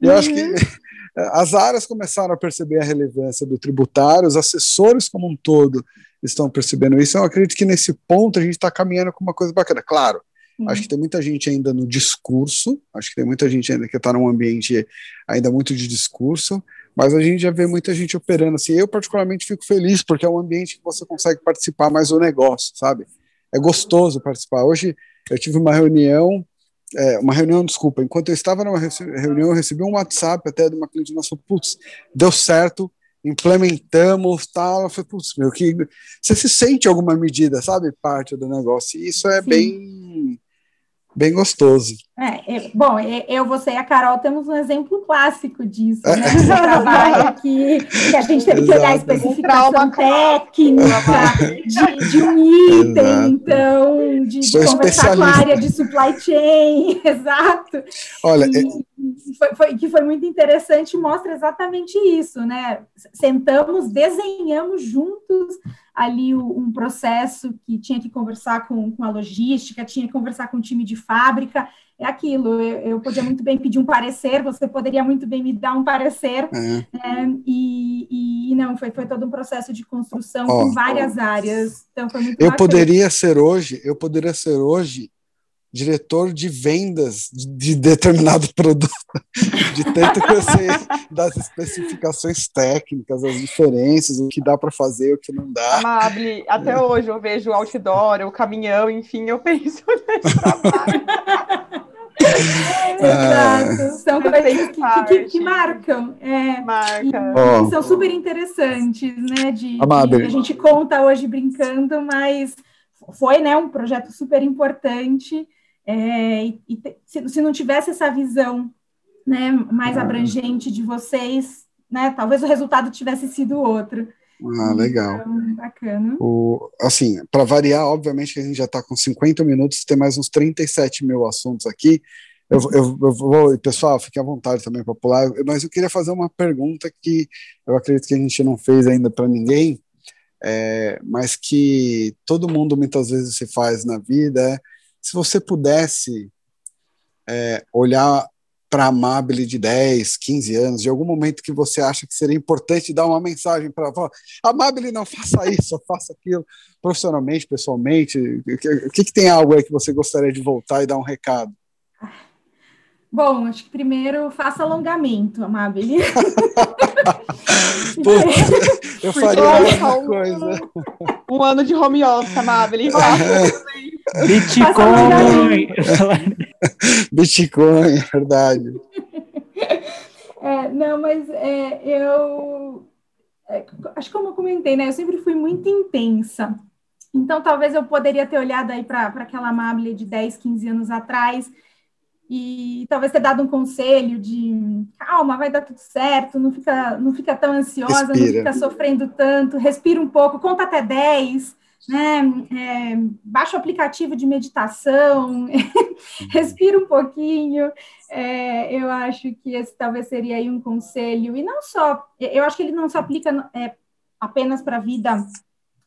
Eu acho que uhum. *laughs* as áreas começaram a perceber a relevância do tributário, os assessores como um todo estão percebendo isso. Eu acredito que nesse ponto a gente está caminhando com uma coisa bacana. Claro, Uhum. Acho que tem muita gente ainda no discurso, acho que tem muita gente ainda que está num ambiente ainda muito de discurso, mas a gente já vê muita gente operando assim. Eu, particularmente, fico feliz, porque é um ambiente que você consegue participar mais do negócio, sabe? É gostoso participar. Hoje eu tive uma reunião, é, uma reunião, desculpa, enquanto eu estava numa reunião, eu recebi um WhatsApp até de uma cliente nossa, putz, deu certo, implementamos, tal. Eu falei, putz, meu, que você se sente alguma medida, sabe, parte do negócio. E isso é Sim. bem bem gostoso. É, eu, bom, eu, você e a Carol temos um exemplo clássico disso, né? *laughs* Trabalho aqui, que a gente teve que olhar a especificação técnica de, de, um item, exato. então, de, de conversar com a área de supply chain, *laughs* exato. Olha, e, é... foi, foi, que foi muito interessante, mostra exatamente isso, né? Sentamos, desenhamos juntos ali um processo que tinha que conversar com, com a logística, tinha que conversar com o time de fábrica, é aquilo, eu, eu podia muito bem pedir um parecer, você poderia muito bem me dar um parecer, é. É, e, e, não, foi, foi todo um processo de construção oh, com várias áreas, então foi muito Eu poderia ser hoje, eu poderia ser hoje diretor de vendas de, de determinado *laughs* produto, de tanto que eu sei das especificações técnicas, as diferenças, o que dá para fazer, o que não dá. Amable, até hoje eu vejo o outdoor, o caminhão, enfim, eu penso *laughs* nesse trabalho. Exato. São coisas que, que, que, marcam. É, Marca. Oh. São super interessantes, né? De, de, a gente conta hoje brincando, mas foi né, um projeto super importante. É, e, e se, se, não tivesse essa visão né, mais abrangente de vocês, né, talvez o resultado tivesse sido outro. Ah, legal. Então, bacana. O, assim, para variar, obviamente que a gente já está com 50 minutos, tem mais uns 37 mil assuntos aqui. Eu, eu, eu vou, pessoal, fique à vontade também para pular, mas eu queria fazer uma pergunta que eu acredito que a gente não fez ainda para ninguém, é, mas que todo mundo muitas vezes se faz na vida. É, se você pudesse é, olhar para a Amabile de 10, 15 anos, de algum momento que você acha que seria importante dar uma mensagem para ela, Amabile, não faça isso, *laughs* faça aquilo, profissionalmente, pessoalmente, o que, que, que tem algo aí que você gostaria de voltar e dar um recado? Bom, acho que primeiro faça alongamento, Amabile. *laughs* *laughs* eu faria a mesma coisa. Um ano de home office, Amabile. Bitcoin! *laughs* Bitcoin, verdade. É, não, mas é, eu é, acho que como eu comentei, né? Eu sempre fui muito intensa. Então, talvez eu poderia ter olhado aí para aquela Amabile de 10, 15 anos atrás e talvez ter dado um conselho de calma, vai dar tudo certo, não fica, não fica tão ansiosa, respira. não fica sofrendo tanto, respira um pouco, conta até 10, né? É, baixa o aplicativo de meditação, *laughs* respira um pouquinho. É, eu acho que esse talvez seria aí um conselho, e não só, eu acho que ele não se aplica é, apenas para a vida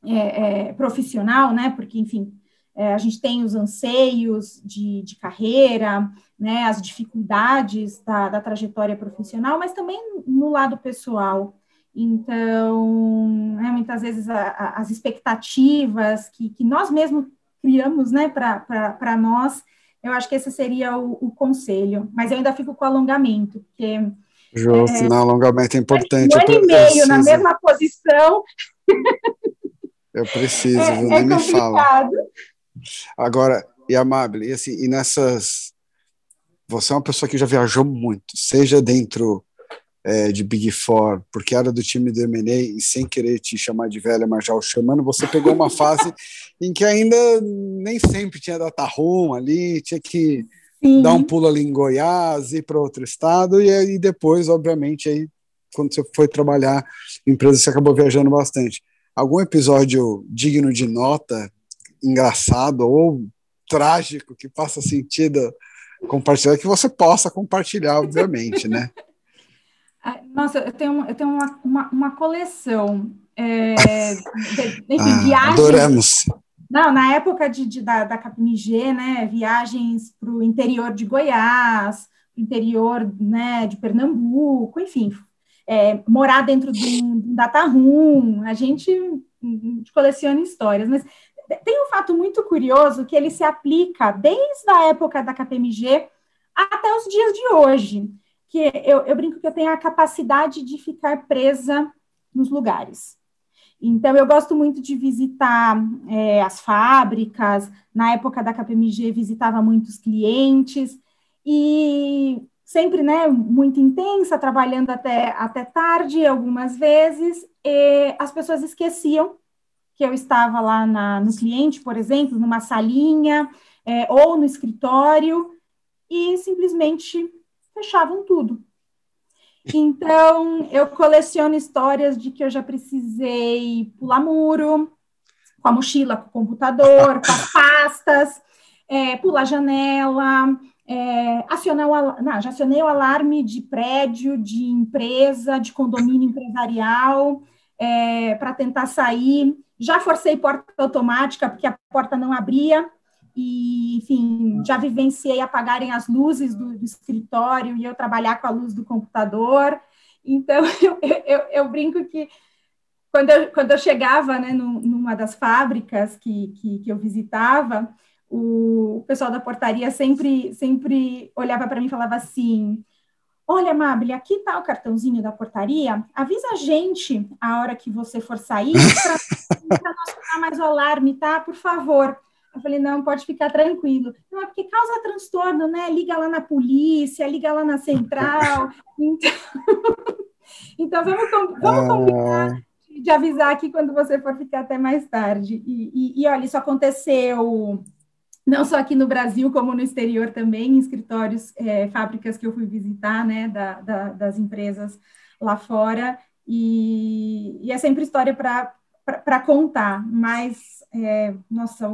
é, é, profissional, né? Porque, enfim, é, a gente tem os anseios de, de carreira, né, as dificuldades da, da, trajetória profissional, mas também no lado pessoal. Então, né, muitas vezes a, a, as expectativas que, que, nós mesmos criamos né, para nós, eu acho que esse seria o, o, conselho. Mas eu ainda fico com o alongamento, porque. Justo, é, não, alongamento é importante. Um ano e meio na mesma posição. Eu preciso, *laughs* é, nem é me fala. Agora, e Amable, e assim, e nessas. Você é uma pessoa que já viajou muito, seja dentro é, de Big Four, porque era do time do M&A, e sem querer te chamar de velha, mas já o chamando, você pegou uma fase *laughs* em que ainda nem sempre tinha data room ali, tinha que Sim. dar um pulo ali em Goiás, ir para outro estado, e aí depois, obviamente, aí quando você foi trabalhar em empresa, você acabou viajando bastante. Algum episódio digno de nota engraçado ou trágico que faça sentido compartilhar, que você possa compartilhar, obviamente, né? *laughs* Nossa, eu tenho, eu tenho uma, uma, uma coleção é, de, enfim, *laughs* ah, viagens. Adoramos. Não, na época de, de da, da Capimigê, né, viagens para o interior de Goiás, interior né, de Pernambuco, enfim, é, morar dentro de um, de um data room, a gente, a gente coleciona histórias, mas tem um fato muito curioso que ele se aplica desde a época da KPMG até os dias de hoje, que eu, eu brinco que eu tenho a capacidade de ficar presa nos lugares. Então, eu gosto muito de visitar é, as fábricas. Na época da KPMG, visitava muitos clientes e sempre, né, muito intensa, trabalhando até, até tarde, algumas vezes. as pessoas esqueciam que eu estava lá na, no cliente, por exemplo, numa salinha é, ou no escritório, e simplesmente fechavam tudo. Então, eu coleciono histórias de que eu já precisei pular muro, com a mochila, com o computador, com as pastas, é, pular janela, é, acionar o, não, já acionei o alarme de prédio, de empresa, de condomínio empresarial, é, para tentar sair. Já forcei porta automática, porque a porta não abria, e, enfim, já vivenciei apagarem as luzes do, do escritório e eu trabalhar com a luz do computador. Então, *laughs* eu, eu, eu brinco que quando eu, quando eu chegava né, numa das fábricas que, que, que eu visitava, o pessoal da portaria sempre, sempre olhava para mim e falava assim: Olha, Mabel, aqui está o cartãozinho da portaria. Avisa a gente a hora que você for sair para *laughs* não sonar mais o alarme, tá? Por favor. Eu falei, não, pode ficar tranquilo. Não, é porque causa transtorno, né? Liga lá na polícia, liga lá na central. Então, *laughs* então vamos, vamos ah. combinar de avisar aqui quando você for ficar até mais tarde. E, e, e olha, isso aconteceu não só aqui no Brasil, como no exterior também, em escritórios, é, fábricas que eu fui visitar, né, da, da, das empresas lá fora, e, e é sempre história para contar, mas, é, nossa,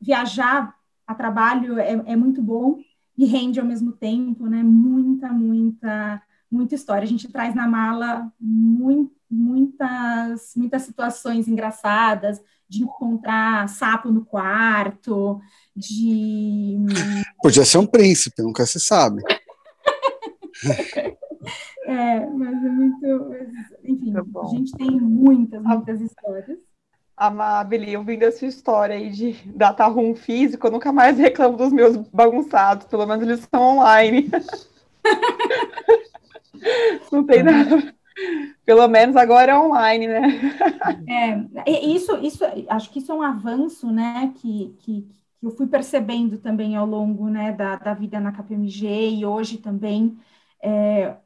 viajar a trabalho é, é muito bom e rende ao mesmo tempo, né, muita, muita, muita história. A gente traz na mala muito, muitas, muitas situações engraçadas, de encontrar sapo no quarto, de. Podia ser um príncipe, nunca se sabe. *laughs* é, mas é muito. Enfim, tá a gente tem muitas, muitas histórias. Amabile, ouvindo essa história aí de data room físico, eu nunca mais reclamo dos meus bagunçados, pelo menos eles são online. *laughs* Não tem nada. Pelo menos agora é online, né? É, isso, isso, acho que isso é um avanço, né, que, que, que eu fui percebendo também ao longo, né, da, da vida na KPMG e hoje também, é,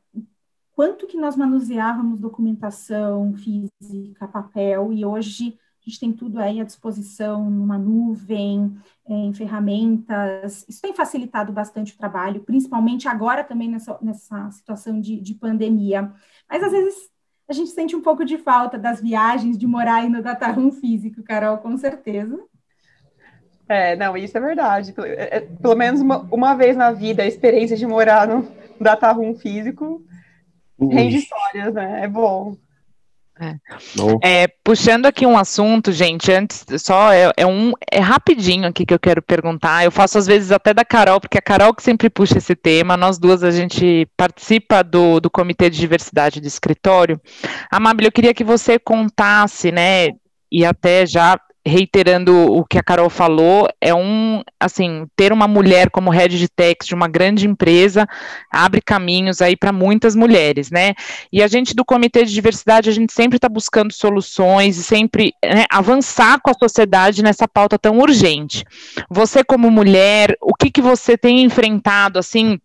quanto que nós manuseávamos documentação física, papel, e hoje a gente tem tudo aí à disposição numa nuvem, é, em ferramentas. Isso tem facilitado bastante o trabalho, principalmente agora também nessa, nessa situação de, de pandemia. Mas às vezes a gente sente um pouco de falta das viagens, de morar aí no data room físico, Carol, com certeza. É, não, isso é verdade. É, pelo menos uma, uma vez na vida, a experiência de morar no data room físico rende histórias, né? É bom. É. É, puxando aqui um assunto, gente, antes só é, é, um é rapidinho aqui que eu quero perguntar. Eu faço às vezes até da Carol, porque a Carol que sempre puxa esse tema. Nós duas a gente participa do, do comitê de diversidade do escritório. Amável, eu queria que você contasse, né? E até já reiterando o que a Carol falou, é um, assim, ter uma mulher como head de text de uma grande empresa abre caminhos aí para muitas mulheres, né? E a gente do Comitê de Diversidade, a gente sempre está buscando soluções e sempre né, avançar com a sociedade nessa pauta tão urgente. Você como mulher, o que que você tem enfrentado, assim,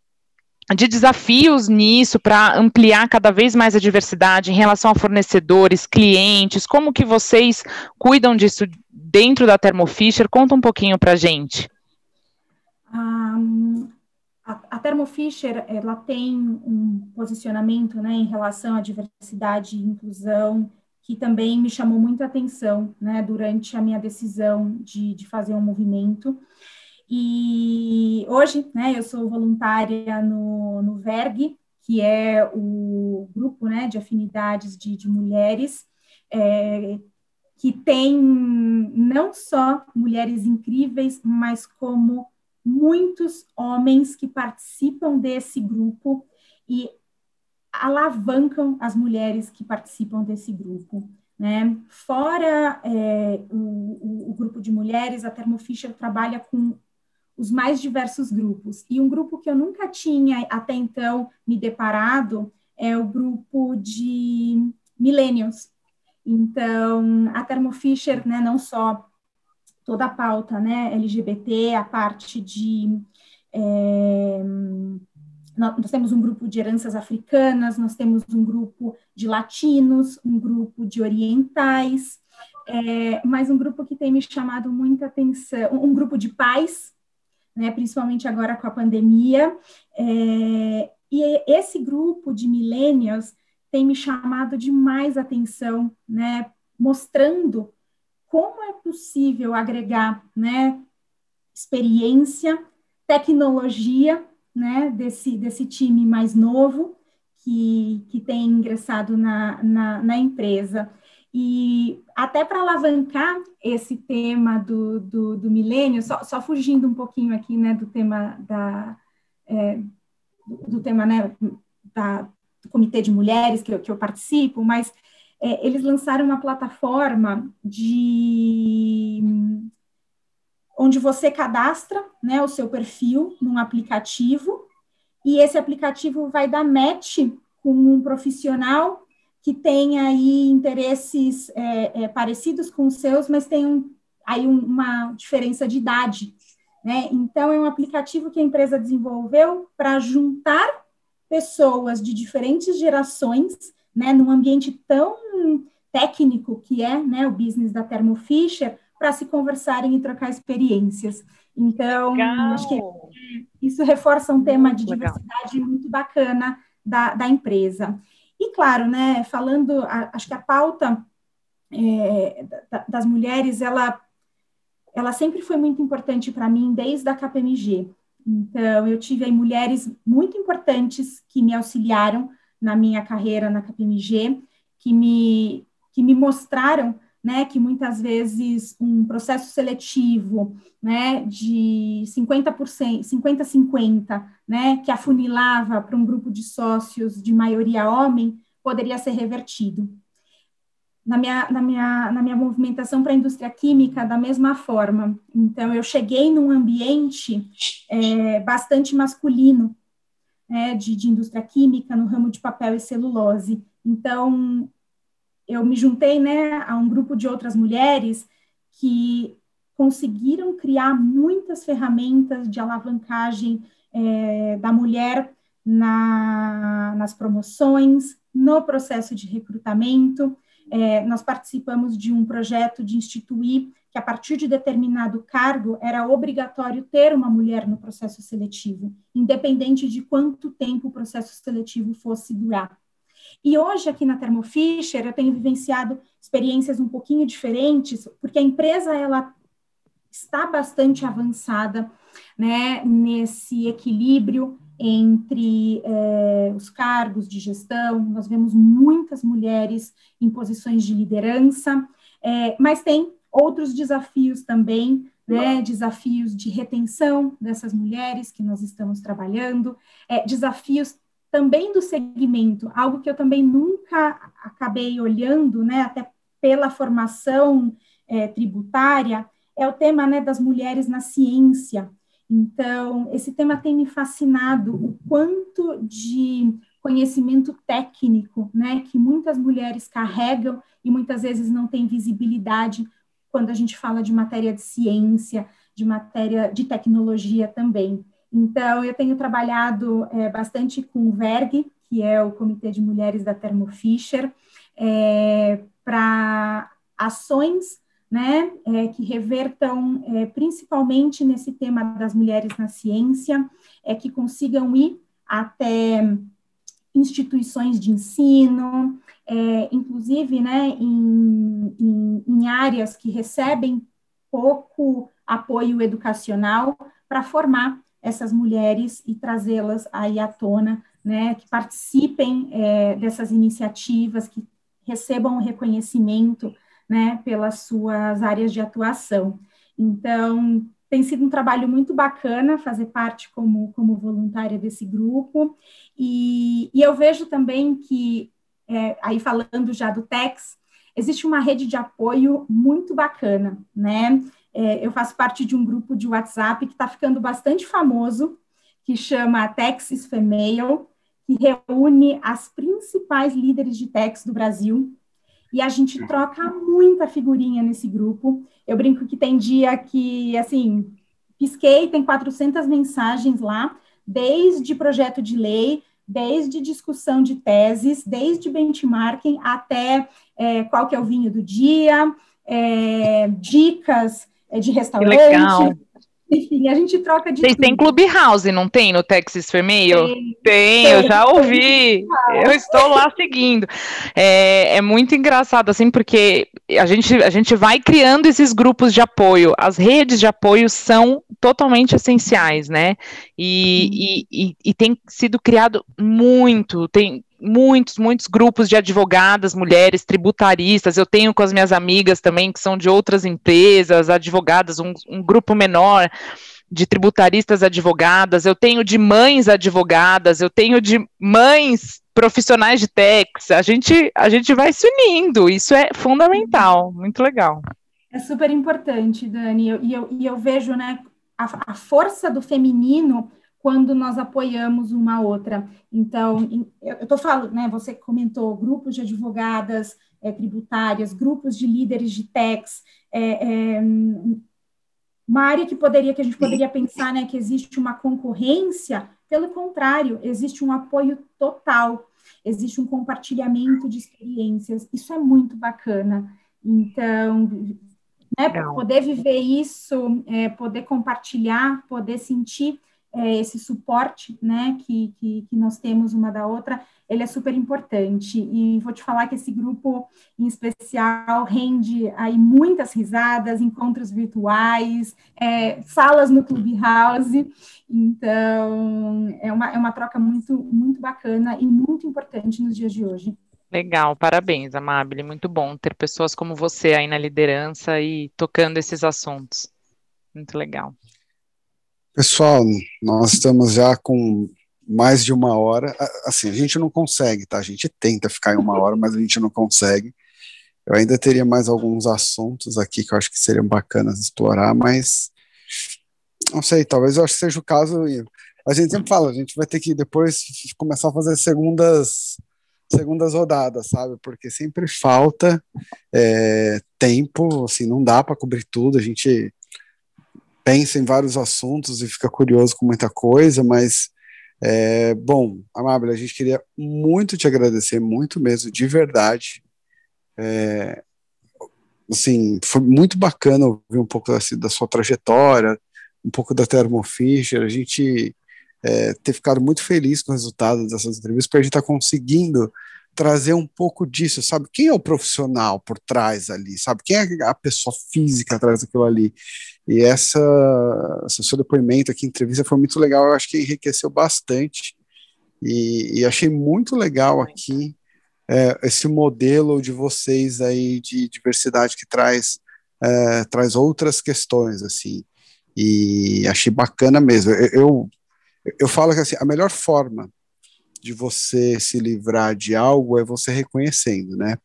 de desafios nisso para ampliar cada vez mais a diversidade em relação a fornecedores, clientes, como que vocês cuidam disso dentro da Thermo Fisher? Conta um pouquinho para a gente. A, a Thermo Fisher, ela tem um posicionamento né, em relação à diversidade e inclusão que também me chamou muita atenção né, durante a minha decisão de, de fazer um movimento. E hoje, né, eu sou voluntária no, no VERG, que é o grupo né, de afinidades de, de mulheres, é, que tem não só mulheres incríveis, mas como muitos homens que participam desse grupo e alavancam as mulheres que participam desse grupo. Né? Fora é, o, o, grupo de mulheres, a Thermo Fisher trabalha com os mais diversos grupos. E um grupo que eu nunca tinha até então me deparado é o grupo de millennials. Então, a Thermo Fisher, né, não só toda a pauta né, LGBT, a parte de. É, nós temos um grupo de heranças africanas, nós temos um grupo de latinos, um grupo de orientais, é, mas um grupo que tem me chamado muita atenção, um grupo de pais, né, principalmente agora com a pandemia. É, e esse grupo de millennials tem me chamado demais atenção, né, mostrando como é possível agregar, né, experiência, tecnologia, né, desse, desse time mais novo que, que tem ingressado na, na, na empresa. E até para alavancar esse tema do, do, do milênio, só, só, fugindo um pouquinho aqui né, do tema da é, do, tema né, da, do comitê de mulheres que eu, que eu participo, mas é, eles lançaram uma plataforma de onde você cadastra né, o seu perfil num aplicativo, e esse aplicativo vai dar match com um profissional que tem aí interesses é, é, parecidos com os seus, mas tem um, aí uma diferença de idade. Né? Então, é um aplicativo que a empresa desenvolveu para juntar pessoas de diferentes gerações, né, num ambiente tão técnico que é né, o business da Thermo Fisher, para se conversarem e trocar experiências. Então, Legal. acho que isso reforça um tema de diversidade Legal. muito bacana da, da empresa. E claro, né, falando, acho que a pauta é, da, das mulheres, ela, ela sempre foi muito importante para mim desde a KPMG. Então, eu tive aí mulheres muito importantes que me auxiliaram na minha carreira na KPMG, que me, que me mostraram né, que muitas vezes um processo seletivo, né, de 50%, 50-50, né, que afunilava para um grupo de sócios de maioria homem, poderia ser revertido. Na minha, na minha, na minha movimentação para a indústria química, da mesma forma. Então, eu cheguei num ambiente é, bastante masculino, né, de, de indústria química, no ramo de papel e celulose. Então, eu me juntei né, a um grupo de outras mulheres que conseguiram criar muitas ferramentas de alavancagem é, da mulher na, nas promoções, no processo de recrutamento. É, nós participamos de um projeto de instituir que, a partir de determinado cargo, era obrigatório ter uma mulher no processo seletivo, independente de quanto tempo o processo seletivo fosse durar. E hoje, aqui na Thermo Fisher, eu tenho vivenciado experiências um pouquinho diferentes, porque a empresa ela está bastante avançada né, nesse equilíbrio entre eh, os cargos de gestão, nós vemos muitas mulheres em posições de liderança, eh, mas tem outros desafios também, né, desafios de retenção dessas mulheres que nós estamos trabalhando, eh, desafios também do segmento, algo que eu também nunca acabei olhando, né, até pela formação é, tributária, é o tema né, das mulheres na ciência. Então, esse tema tem me fascinado, o quanto de conhecimento técnico, né, que muitas mulheres carregam e muitas vezes não tem visibilidade quando a gente fala de matéria de ciência, de matéria de tecnologia também. Então, eu tenho trabalhado é, bastante com o VERG, que é o Comitê de Mulheres da Thermo Fisher, é, para ações né, é, que revertam principalmente nesse tema das mulheres na ciência, é, que consigam ir até instituições de ensino, inclusive né, em, em, em áreas que recebem pouco apoio educacional, para formar essas mulheres e trazê-las aí à tona, né, que participem é, dessas iniciativas, que recebam reconhecimento, né, pelas suas áreas de atuação. Então, tem sido um trabalho muito bacana fazer parte como, como voluntária desse grupo, e, e eu vejo também que, é, aí falando já do TEX, existe uma rede de apoio muito bacana, né, é, eu faço parte de um grupo de WhatsApp que está ficando bastante famoso, que chama Texas Female, que reúne as principais líderes de Tex do Brasil. E a gente troca muita figurinha nesse grupo. Eu brinco que tem dia que, assim, pisquei, tem 400 mensagens lá, desde projeto de lei, desde discussão de teses, desde benchmarking até é, qual que é o vinho do dia, é, dicas é de restaurante. Legal. Enfim, a gente troca de. Vocês têm Clubhouse, não tem no Texas Fermeio? Tem, tem, eu já ouvi. Eu estou lá seguindo. É, é, muito engraçado, assim, porque a gente, a gente vai criando esses grupos de apoio. As redes de apoio são totalmente essenciais, né? E, e, e, e tem sido criado muito. Tem, muitos, muitos grupos de advogadas, mulheres, tributaristas. Eu tenho com as minhas amigas também, que são de outras empresas, advogadas, um, um grupo menor de tributaristas advogadas, eu tenho de mães advogadas, eu tenho de mães profissionais de techs. A gente, a gente vai se unindo, isso é fundamental, muito legal. É super importante, Dani, e eu, e eu, vejo né, a, a força do feminino quando nós apoiamos uma outra. Então, eu estou falando, né, você comentou grupos de advogadas é, tributárias, grupos de líderes de techs, é, é, uma área que poderia, que a gente poderia pensar, né, que existe uma concorrência, pelo contrário, existe um apoio total, existe um compartilhamento de experiências, isso é muito bacana. Então, né, poder viver isso, é, poder compartilhar, poder sentir é, esse suporte, né, que, que, que, nós temos uma da outra, ele é super importante. E vou te falar que esse grupo, em especial, rende aí muitas risadas, encontros virtuais, é, salas no Clubhouse. Então, é uma, é uma troca muito, muito bacana e muito importante nos dias de hoje. Legal, parabéns, Amabile. Muito bom ter pessoas como você aí na liderança e tocando esses assuntos. Muito legal. Pessoal, nós estamos já com mais de uma hora. Assim, a gente não consegue, tá? A gente tenta ficar em uma hora, mas a gente não consegue. Eu ainda teria mais alguns assuntos aqui que eu acho que seriam bacanas explorar, mas não sei, talvez eu acho que seja o caso. A gente sempre fala, a gente vai ter que depois começar a fazer segundas segundas rodadas, sabe? Porque sempre falta é, tempo, assim, não dá para cobrir tudo. A gente pensa em vários assuntos e fica curioso com muita coisa, mas é, bom, Amável, a gente queria muito te agradecer, muito mesmo, de verdade. É, assim, foi muito bacana ouvir um pouco assim, da sua trajetória, um pouco da Thermo Fisher, a gente é, ter ficado muito feliz com o resultado dessas entrevistas, porque a gente está conseguindo trazer um pouco disso, sabe? Quem é o profissional por trás ali, sabe? Quem é a pessoa física atrás daquilo ali? E essa, esse seu depoimento aqui, entrevista, foi muito legal, eu acho que enriqueceu bastante. E, e achei muito legal aqui é, esse modelo de vocês aí de diversidade que traz, é, traz outras questões, assim. E achei bacana mesmo. Eu, eu, eu falo que assim, a melhor forma de você se livrar de algo é você reconhecendo, né?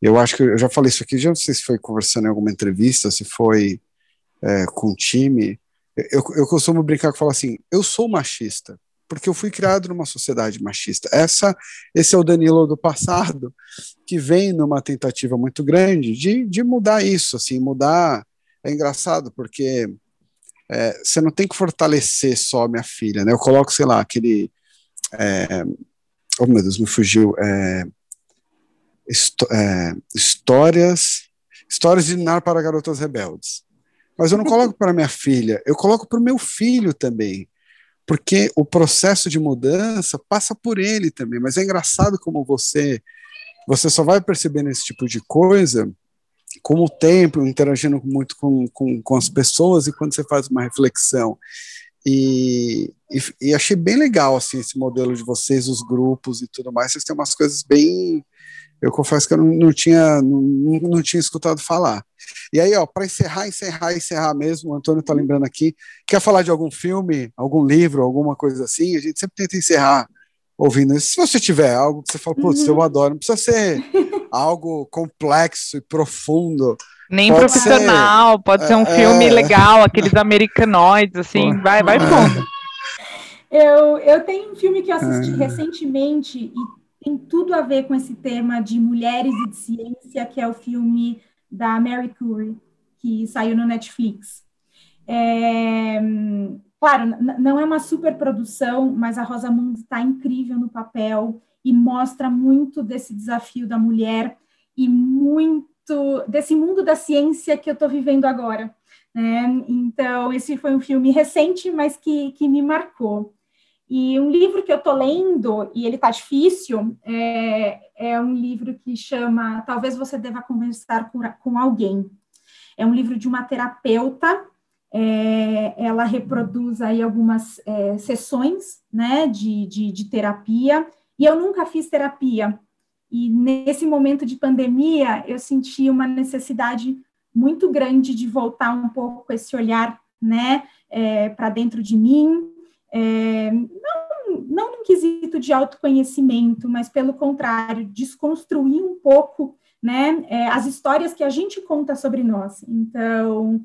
Eu acho que eu já falei isso aqui, já não sei se foi conversando em alguma entrevista, se foi é, com o time. Eu, eu costumo brincar com falar assim: eu sou machista, porque eu fui criado numa sociedade machista. Essa, esse é o Danilo do passado, que vem numa tentativa muito grande de, de mudar isso, assim, mudar. É engraçado, porque é, você não tem que fortalecer só minha filha, né? Eu coloco, sei lá, aquele é, oh meu Deus, me fugiu. É, é, histórias, histórias de Nar para garotas rebeldes. Mas eu não coloco para minha filha, eu coloco para o meu filho também, porque o processo de mudança passa por ele também. Mas é engraçado como você você só vai percebendo esse tipo de coisa com o tempo, interagindo muito com, com, com as pessoas e quando você faz uma reflexão. E, e, e, achei bem legal assim esse modelo de vocês, os grupos e tudo mais. Vocês têm umas coisas bem. Eu confesso que eu não, não tinha não, não, tinha escutado falar. E aí, ó, para encerrar, encerrar, encerrar mesmo, o Antônio está lembrando aqui. Quer falar de algum filme, algum livro, alguma coisa assim? A gente sempre tenta encerrar ouvindo isso. Se você tiver algo que você fala, putz, uhum. eu adoro, não precisa ser algo complexo e profundo nem pode profissional, ser, pode ser um é, filme é. legal, aqueles americanoides, assim, vai, vai fundo. Eu, eu tenho um filme que eu assisti é. recentemente e tem tudo a ver com esse tema de mulheres e de ciência, que é o filme da Mary Curie, que saiu no Netflix. É, claro, não é uma super produção, mas a Rosamund está incrível no papel e mostra muito desse desafio da mulher e muito desse mundo da ciência que eu estou vivendo agora. Né? Então, esse foi um filme recente, mas que, que me marcou. E um livro que eu estou lendo, e ele está difícil, é, é, um livro que chama Talvez Você Deva Conversar com, com Alguém. É um livro de uma terapeuta, é, ela reproduz aí algumas é, sessões né, de, de, de terapia, e eu nunca fiz terapia, e nesse momento de pandemia, eu senti uma necessidade muito grande de voltar um pouco esse olhar, né, é, para dentro de mim, é, não, não num quesito de autoconhecimento, mas pelo contrário, desconstruir um pouco né, é, as histórias que a gente conta sobre nós. Então,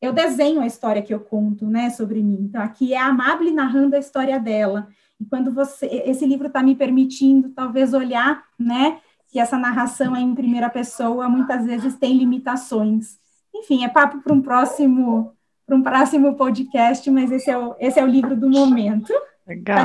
eu desenho a história que eu conto, né, sobre mim. Então, aqui é a Amable narrando a história dela. E quando você, esse livro está me permitindo, talvez, olhar, né, que essa narração é em primeira pessoa, muitas vezes tem limitações. Enfim, é papo para um próximo para um próximo podcast, mas esse é o, esse é o livro do momento.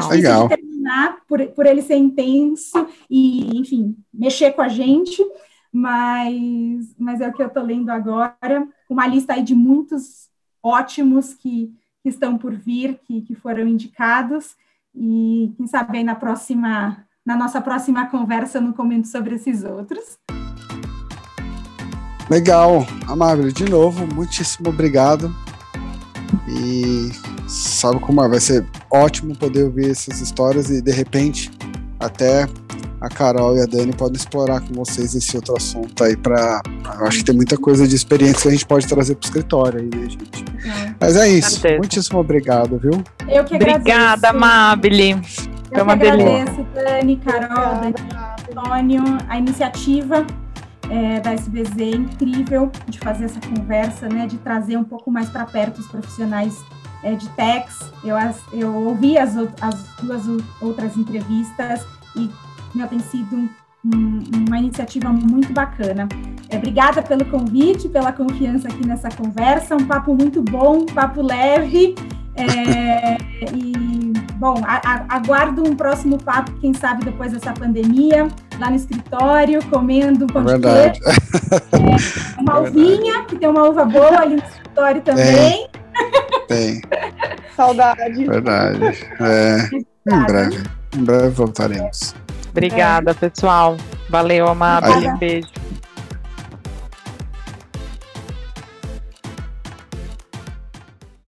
Legal. Terminar por, por ele ser intenso e, enfim, mexer com a gente, mas, mas é o que eu estou lendo agora, uma lista aí de muitos ótimos que, que estão por vir, que, que foram indicados, e quem sabe aí na próxima, na nossa próxima conversa eu não comento sobre esses outros. Legal, Amável, de novo, muitíssimo obrigado. E sabe como é? Vai ser ótimo poder ouvir essas histórias e de repente até a Carol e a Dani podem explorar com vocês esse outro assunto aí para eu acho que tem muita coisa de experiência que a gente pode trazer para o escritório aí, né, gente? Mas é isso. Certeza. Muitíssimo obrigado, viu? Eu que Obrigada, agradeço. Amabile. Eu Foi que uma delícia. agradeço, Dani, Carol, Dani, Antônio, a iniciativa é, da SBZ é incrível de fazer essa conversa, né, de trazer um pouco mais para perto os profissionais é, de techs. Eu, as- eu ouvi as, as duas outras entrevistas e meu, tem sido um- um- uma iniciativa muito bacana. É, obrigada pelo convite, pela confiança aqui nessa conversa. Um papo muito bom, um papo leve. É, *laughs* e, bom, a- a- aguardo um próximo papo, quem sabe depois dessa pandemia, lá no escritório, comendo um pão de Verdade. queijo, *laughs* uma uvinha, que tem uma uva boa ali no escritório também. Tem, Saudade. verdade. É, em breve. Em breve voltaremos. Obrigada, pessoal. Valeu, Amabile. Obrigada. Beijo.